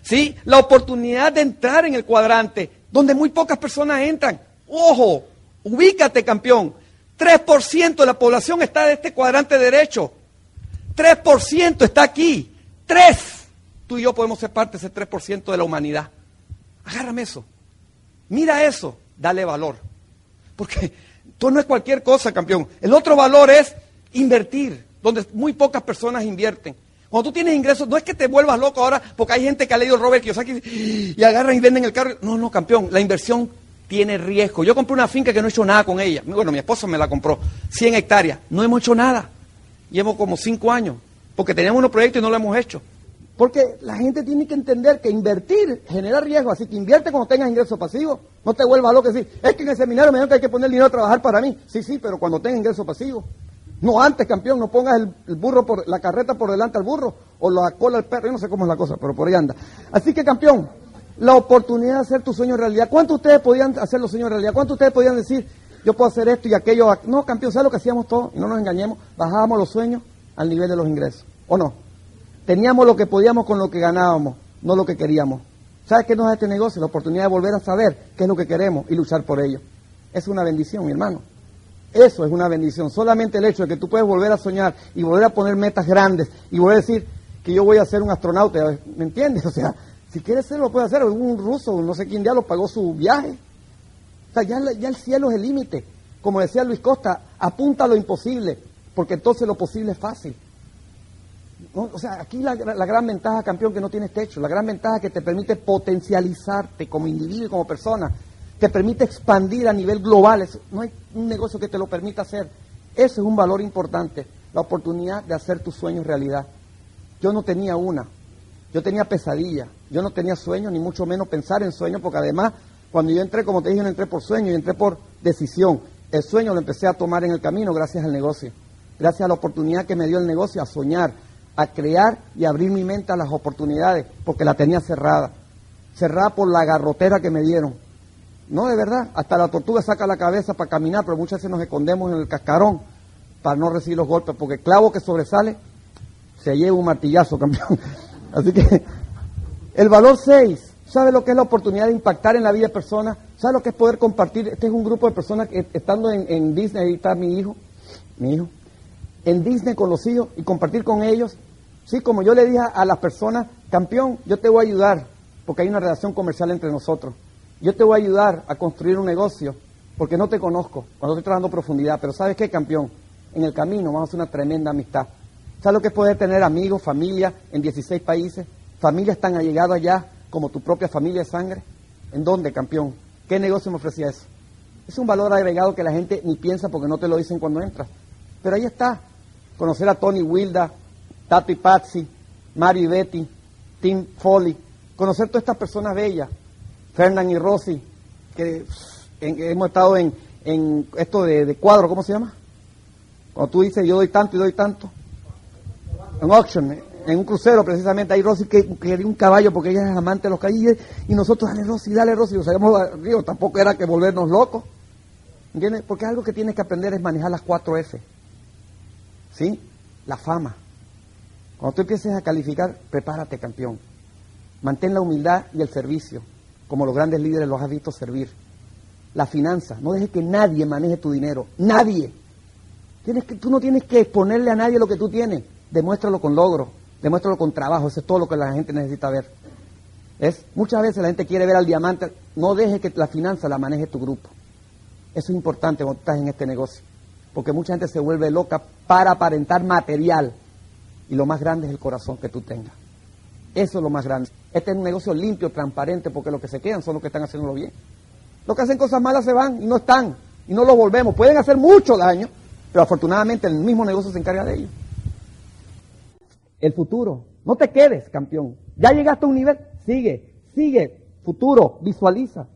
¿Sí? La oportunidad de entrar en el cuadrante, donde muy pocas personas entran. Ojo, ubícate, campeón. 3% de la población está de este cuadrante derecho. 3% está aquí. Tres. Tú y yo podemos ser parte de ese 3% de la humanidad. Agárrame eso. Mira eso. Dale valor. Porque Esto no es cualquier cosa, campeón. El otro valor es invertir, donde muy pocas personas invierten. Cuando tú tienes ingresos, no es que te vuelvas loco ahora, porque hay gente que ha leído Robert Kiyosaki y agarran y venden el carro. No, no, campeón, la inversión tiene riesgo. Yo compré una finca que no he hecho nada con ella. Bueno, mi esposo me la compró, 100 hectáreas. No hemos hecho nada. Llevo como 5 años, porque teníamos unos proyectos y no lo hemos hecho. Porque la gente tiene que entender que invertir genera riesgo, así que invierte cuando tengas ingresos pasivos. No te vuelvas loco y decir, es que en el seminario me dijeron que hay que poner dinero a trabajar para mí. Sí, sí, pero cuando tengas ingresos pasivos. No antes, campeón, no pongas el, burro por la carreta por delante al burro o la cola al perro, yo no sé cómo es la cosa, pero por ahí anda. Así que, campeón, la oportunidad de hacer tu sueño realidad. ¿Cuántos ustedes podían hacer los sueños realidad? ¿Cuántos ustedes podían decir, yo puedo hacer esto y aquello? No, campeón, ¿sabes lo que hacíamos todos? Y no nos engañemos, bajábamos los sueños al nivel de los ingresos. ¿O no? Teníamos lo que podíamos con lo que ganábamos, no lo que queríamos. ¿Sabes qué nos da este negocio? La oportunidad de volver a saber qué es lo que queremos y luchar por ello. Es una bendición, mi hermano. Eso es una bendición. Solamente el hecho de que tú puedes volver a soñar y volver a poner metas grandes y volver a decir que yo voy a ser un astronauta, ¿me entiendes? O sea, si quieres ser, lo puede hacer. Un ruso, no sé quién ya lo pagó su viaje. O sea, ya, ya el cielo es el límite. Como decía Luis Costa, apunta a lo imposible, porque entonces lo posible es fácil. O sea, aquí la, gran ventaja, campeón, que no tienes techo, la gran ventaja que te permite potencializarte como individuo y como persona, te permite expandir a nivel global. no hay un negocio que te lo permita hacer. Eso es un valor importante, la oportunidad de hacer tus sueños realidad. Yo no tenía una, yo tenía pesadilla, yo no tenía sueños, ni mucho menos pensar en sueños, porque además, cuando yo entré, como te dije, no entré por sueño, yo entré por decisión. El sueño lo empecé a tomar en el camino gracias al negocio, gracias a la oportunidad que me dio el negocio a soñar, a crear y abrir mi mente a las oportunidades, porque la tenía cerrada, cerrada por la garrotera que me dieron. No, de verdad. Hasta la tortuga saca la cabeza para caminar, pero muchas veces nos escondemos en el cascarón para no recibir los golpes, porque el clavo que sobresale se lleva un martillazo, campeón. Así que el valor 6, ¿sabe lo que es la oportunidad de impactar en la vida de personas? ¿Sabe lo que es poder compartir? Este es un grupo de personas que estando en, en Disney, ahí está mi hijo, mi hijo, en Disney con los hijos y compartir con ellos. Sí, como yo le dije a las personas, campeón, yo te voy a ayudar, porque hay una relación comercial entre nosotros. Yo te voy a ayudar a construir un negocio porque no te conozco, cuando estoy trabajando profundidad, pero ¿sabes qué, campeón? En el camino vamos a hacer una tremenda amistad. ¿Sabes lo que es poder tener amigos, familia en 16 países? Familias tan allegadas allá como tu propia familia de sangre. ¿En dónde, campeón? ¿Qué negocio me ofrecía eso? Es un valor agregado que la gente ni piensa porque no te lo dicen cuando entras. Pero ahí está. Conocer a Tony Wilda, Tato y Patsy, Mario y Betty, Tim Foley. Conocer todas estas personas bellas Fernán y Rossi, que hemos estado en, esto de, cuadro, ¿cómo se llama? Cuando tú dices yo doy tanto y doy tanto. En auction, en un crucero precisamente, hay Rosy que quería un caballo porque ella es amante de los caballos y nosotros, dale Rosy, dale Rosy, lo sabemos río, tampoco era que volvernos locos. ¿Entiendes? Porque algo que tienes que aprender es manejar las cuatro F. ¿Sí? La fama. Cuando tú empieces a calificar, prepárate, campeón. Mantén la humildad y el servicio como los grandes líderes los has visto servir. La finanza, no dejes que nadie maneje tu dinero, nadie. Tienes que, tú no tienes que exponerle a nadie lo que tú tienes, demuéstralo con logro, demuéstralo con trabajo, eso es todo lo que la gente necesita ver. Es, muchas veces la gente quiere ver al diamante, no dejes que la finanza la maneje tu grupo. Eso es importante cuando estás en este negocio, porque mucha gente se vuelve loca para aparentar material y lo más grande es el corazón que tú tengas. Eso es lo más grande. Este es un negocio limpio, transparente, porque los que se quedan son los que están haciéndolo bien. Los que hacen cosas malas se van y no están, y no los volvemos. Pueden hacer mucho daño, pero afortunadamente el mismo negocio se encarga de ellos. El futuro. No te quedes, campeón. Ya llegaste a un nivel, sigue, sigue, futuro, visualiza.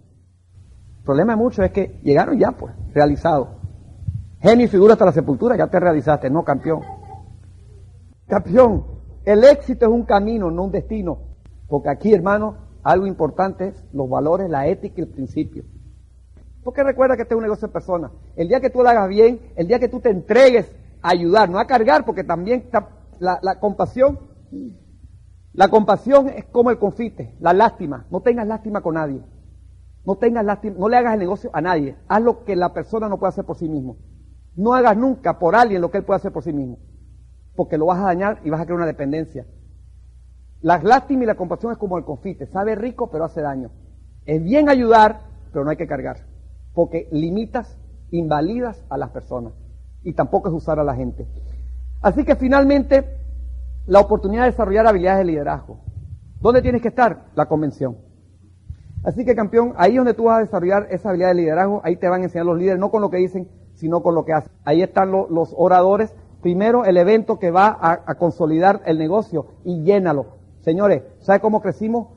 El problema de muchos es que llegaron ya, pues, realizados. Genio y figura hasta la sepultura, ya te realizaste, no campeón. Campeón, el éxito es un camino, no un destino. Porque aquí, hermano, algo importante es los valores, la ética y el principio. Porque recuerda que este es un negocio de personas. El día que tú lo hagas bien, el día que tú te entregues a ayudar, no a cargar, porque también está la, compasión, la compasión es como el confite, la lástima. No tengas lástima con nadie. No tengas lástima, no le hagas el negocio a nadie. Haz lo que la persona no puede hacer por sí mismo. No hagas nunca por alguien lo que él puede hacer por sí mismo porque lo vas a dañar y vas a crear una dependencia. La lástima y la compasión es como el confite, sabe rico pero hace daño. Es bien ayudar, pero no hay que cargar, porque limitas invalidas a las personas y tampoco es usar a la gente. Así que finalmente, la oportunidad de desarrollar habilidades de liderazgo. ¿Dónde tienes que estar? La convención. Así que campeón, ahí es donde tú vas a desarrollar esa habilidad de liderazgo, ahí te van a enseñar los líderes, no con lo que dicen, sino con lo que hacen. Ahí están los oradores. Primero, el evento que va a, consolidar el negocio y llénalo. Señores, ¿sabe cómo crecimos?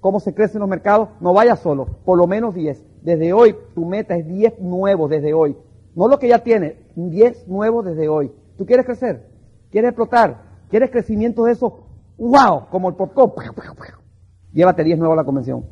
¿Cómo se crece en los mercados? No vayas solo, por lo menos 10. Desde hoy, tu meta es 10 nuevos desde hoy. No lo que ya tienes, 10 nuevos desde hoy. ¿Tú quieres crecer? ¿Quieres explotar? ¿Quieres crecimiento de eso? ¡Wow! Como el popcorn. Llévate 10 nuevos a la convención.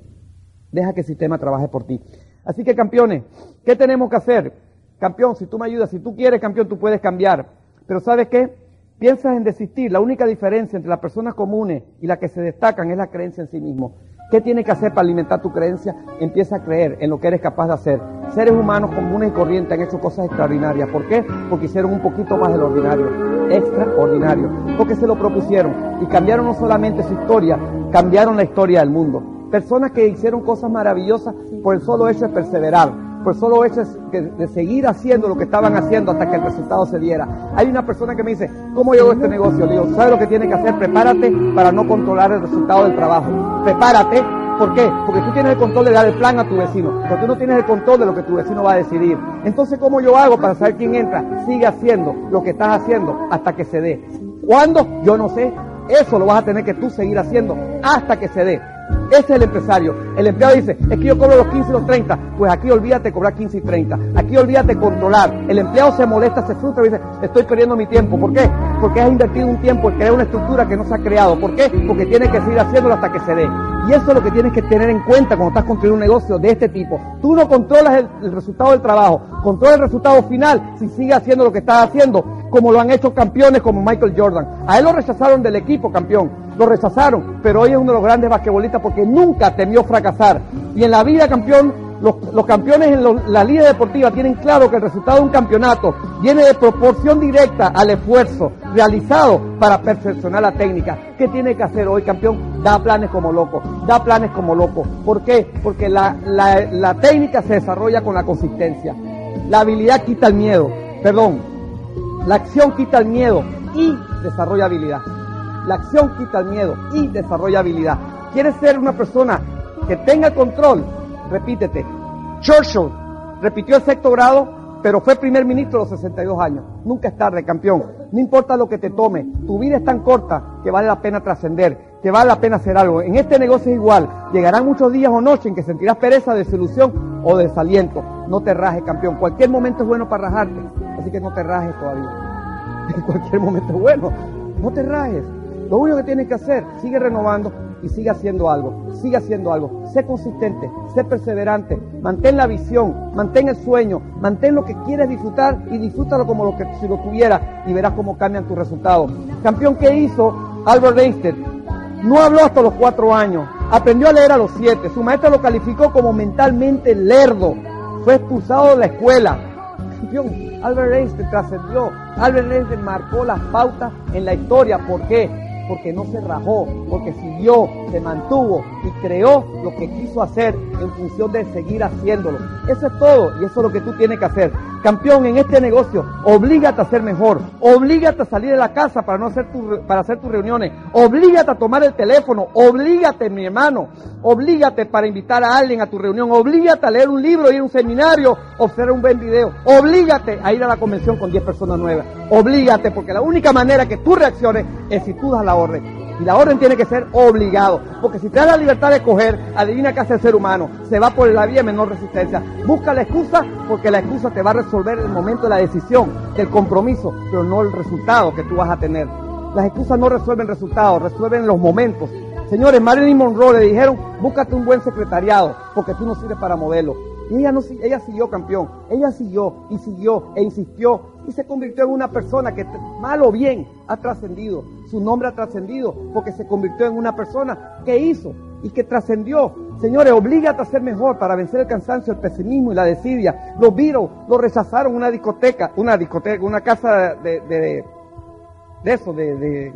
Deja que el sistema trabaje por ti. Así que campeones, ¿qué tenemos que hacer? Campeón, si tú me ayudas, si tú quieres campeón, tú puedes cambiar. Pero ¿sabes qué? Piensas en desistir. La única diferencia entre las personas comunes y las que se destacan es la creencia en sí mismo. ¿Qué tienes que hacer para alimentar tu creencia? Empieza a creer en lo que eres capaz de hacer. Seres humanos comunes y corrientes han hecho cosas extraordinarias. ¿Por qué? Porque hicieron un poquito más de lo ordinario. Extraordinario. Porque se lo propusieron. Y cambiaron no solamente su historia, cambiaron la historia del mundo. Personas que hicieron cosas maravillosas por el solo hecho de perseverar por solo hecho de seguir haciendo lo que estaban haciendo hasta que el resultado se diera. Hay una persona que me dice, ¿cómo llevo este negocio? Le digo, ¿sabes lo que tienes que hacer? Prepárate para no controlar el resultado del trabajo. Prepárate. ¿Por qué? Porque tú tienes el control de dar el plan a tu vecino, pero tú no tienes el control de lo que tu vecino va a decidir. Entonces, ¿cómo yo hago para saber quién entra? Sigue haciendo lo que estás haciendo hasta que se dé. ¿Cuándo? Yo no sé. Eso lo vas a tener que tú seguir haciendo hasta que se dé. Ese es el empresario. El empleado dice, es que yo cobro los 15 y los 30. Pues aquí olvídate cobrar 15 y 30. Aquí olvídate controlar. El empleado se molesta, se frustra y dice, estoy perdiendo mi tiempo. ¿Por qué? Porque has invertido un tiempo en crear una estructura que no se ha creado. ¿Por qué? Porque tienes que seguir haciéndolo hasta que se dé. Y eso es lo que tienes que tener en cuenta cuando estás construyendo un negocio de este tipo. Tú no controlas el, resultado del trabajo, controlas el resultado final si sigues haciendo lo que estás haciendo, como lo han hecho campeones como Michael Jordan. A él lo rechazaron del equipo campeón, lo rechazaron, pero hoy es uno de los grandes basquetbolistas porque nunca temió fracasar. Y en la vida campeón los, campeones en la liga deportiva tienen claro que el resultado de un campeonato viene de proporción directa al esfuerzo realizado para perfeccionar la técnica. ¿Qué tiene que hacer hoy, campeón? Da planes como loco, da planes como loco. ¿Por qué? Porque la, la técnica se desarrolla con la consistencia. La habilidad quita el miedo, perdón. La acción quita el miedo y desarrolla habilidad. La acción quita el miedo y desarrolla habilidad. ¿Quieres ser una persona que tenga control? repítete. Churchill repitió el sexto grado, pero fue primer ministro a los 62 años. Nunca es tarde, campeón. No importa lo que te tome. Tu vida es tan corta que vale la pena trascender, que vale la pena hacer algo. En este negocio es igual. Llegarán muchos días o noches en que sentirás pereza, desilusión o desaliento. No te rajes, campeón. Cualquier momento es bueno para rajarte. Así que no te rajes todavía. En cualquier momento es bueno. No te rajes. Lo único que tienes que hacer, sigue renovando, y sigue haciendo algo, sigue haciendo algo. Sé consistente, sé perseverante, mantén la visión, mantén el sueño, mantén lo que quieres disfrutar y disfrútalo como lo que si lo tuviera y verás cómo cambian tus resultados. Campeón que hizo Albert Einstein, no habló hasta los cuatro años, aprendió a leer a los siete, su maestra lo calificó como mentalmente lerdo, fue expulsado de la escuela. Campeón, Albert Einstein trascendió, Albert Einstein marcó las pautas en la historia, ¿por qué? Porque no se rajó, porque siguió, se mantuvo y creó lo que quiso hacer en función de seguir haciéndolo. Eso es todo y eso es lo que tú tienes que hacer. Campeón, en este negocio, oblígate a ser mejor, oblígate a salir de la casa para, no hacer tu, para hacer tus reuniones, oblígate a tomar el teléfono, oblígate, mi hermano, oblígate para invitar a alguien a tu reunión, oblígate a leer un libro, ir a un seminario, observar un buen video, oblígate a ir a la convención con 10 personas nuevas, oblígate porque la única manera que tú reacciones es si tú das la orden. Y la orden tiene que ser obligado. Porque si te da la libertad de coger, adivina qué hace el ser humano. Se va por la vía de menor resistencia. Busca la excusa porque la excusa te va a resolver el momento de la decisión, del compromiso, pero no el resultado que tú vas a tener. Las excusas no resuelven resultados, resuelven los momentos. Señores, Marilyn Monroe le dijeron, búscate un buen secretariado porque tú no sirves para modelo. Y ella, no, ella siguió campeón, ella siguió y siguió e insistió y se convirtió en una persona que, mal o bien, ha trascendido. Su nombre ha trascendido porque se convirtió en una persona que hizo y que trascendió. Señores, oblígate a ser mejor para vencer el cansancio, el pesimismo y la desidia. Los Beatles lo rechazaron una discoteca, una discoteca, una casa de, de, de eso, de,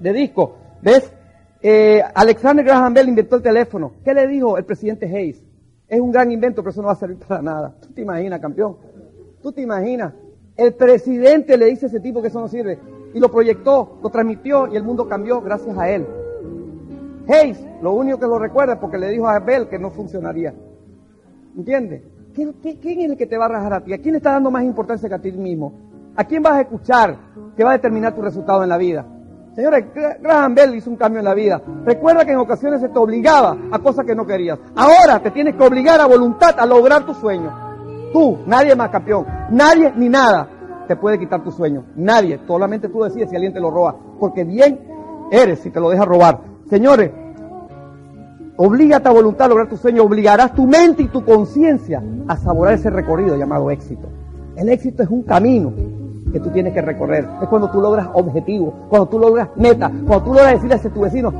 de, disco. ¿Ves? Eh, Alexander Graham Bell inventó el teléfono. ¿Qué le dijo el presidente Hayes? Es un gran invento, pero eso no va a servir para nada. ¿Tú te imaginas, campeón? Tú te imaginas, el presidente le dice a ese tipo que eso no sirve y lo proyectó, lo transmitió y el mundo cambió gracias a él. Hayes, lo único que lo recuerda es porque le dijo a Abel que no funcionaría. ¿Entiendes? ¿Quién, es el que te va a rajar a ti? ¿A quién le está dando más importancia que a ti mismo? ¿A quién vas a escuchar que va a determinar tu resultado en la vida? Señores, Graham Bell hizo un cambio en la vida. Recuerda que en ocasiones se te obligaba a cosas que no querías. Ahora te tienes que obligar a voluntad a lograr tu sueño. Tú, nadie más campeón. Nadie ni nada te puede quitar tu sueño. Nadie. Solamente tú decides si alguien te lo roba. Porque bien eres si te lo deja robar. Señores, oblígate a voluntad a lograr tu sueño. Obligarás tu mente y tu conciencia a saborear ese recorrido llamado éxito. El éxito es un camino que tú tienes que recorrer. Es cuando tú logras objetivos, cuando tú logras metas, cuando tú logras decirle a tu vecino,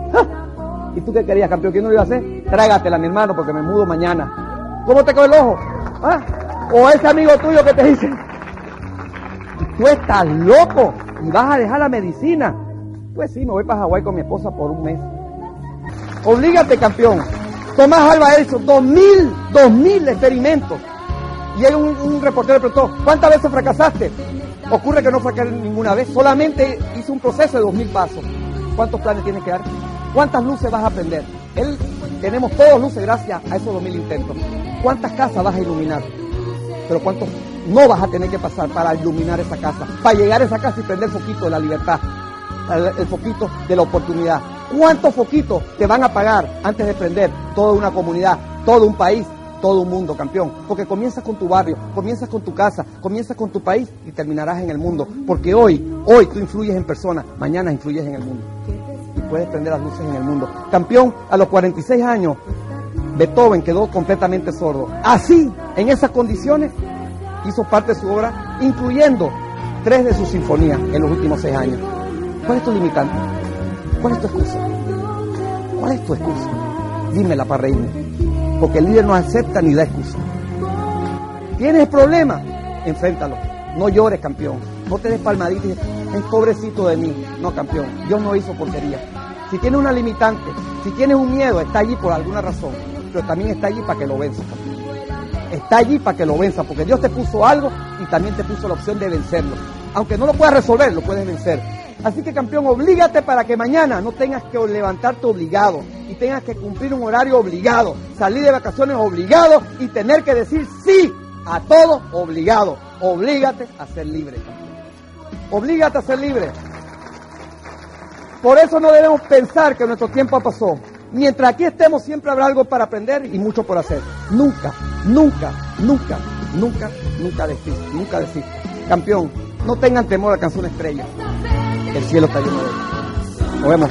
¿y tú qué querías, campeón? ¿Quién no lo iba a hacer? Trágatela, mi hermano, porque me mudo mañana. ¿Cómo te coge el ojo? ¿Ah? O ese amigo tuyo que te dice, tú estás loco y vas a dejar la medicina. Pues sí, me voy para Hawái con mi esposa por un mes. Oblígate, campeón. Tomás Alba hecho dos mil, dos mil experimentos. Y hay un, reportero le preguntó, ¿cuántas veces fracasaste? Ocurre que no caer ninguna vez, solamente hizo un proceso de dos mil pasos. ¿Cuántos planes tienes que dar? ¿Cuántas luces vas a prender? Él, tenemos todos luces gracias a esos dos mil intentos. ¿Cuántas casas vas a iluminar? Pero ¿cuántos no vas a tener que pasar para iluminar esa casa? Para llegar a esa casa y prender el foquito de la libertad, el, foquito de la oportunidad. ¿Cuántos foquitos te van a pagar antes de prender toda una comunidad, todo un país, todo un mundo, campeón. Porque comienzas con tu barrio, comienzas con tu casa, comienzas con tu país y terminarás en el mundo. Porque hoy, hoy tú influyes en personas, mañana influyes en el mundo. Y puedes prender las luces en el mundo. Campeón, a los 46 años, Beethoven quedó completamente sordo. Así, en esas condiciones, hizo parte de su obra, incluyendo tres de sus sinfonías en los últimos seis años. ¿Cuál es tu limitante? ¿Cuál es tu excusa? ¿Cuál es tu excusa? Dímela para reírme porque el líder no acepta ni da excusa. ¿Tienes problemas? Enfréntalo. No llores, campeón. No te des palmaditas es pobrecito de mí. No, campeón. Dios no hizo porquería. Si tienes una limitante, si tienes un miedo, está allí por alguna razón. Pero también está allí para que lo venzas. Está allí para que lo venzas, porque Dios te puso algo y también te puso la opción de vencerlo. Aunque no lo puedas resolver, lo puedes vencer. Así que campeón, oblígate para que mañana no tengas que levantarte obligado y tengas que cumplir un horario obligado, salir de vacaciones obligado y tener que decir sí a todo obligado. Oblígate a ser libre. Oblígate a ser libre. Por eso no debemos pensar que nuestro tiempo pasó. Mientras aquí estemos siempre habrá algo para aprender y mucho por hacer. Nunca, nunca, nunca, nunca, nunca decir, nunca decir. Campeón, no tengan temor a alcanzar una estrella. El cielo está lleno de ellos. Nos vemos.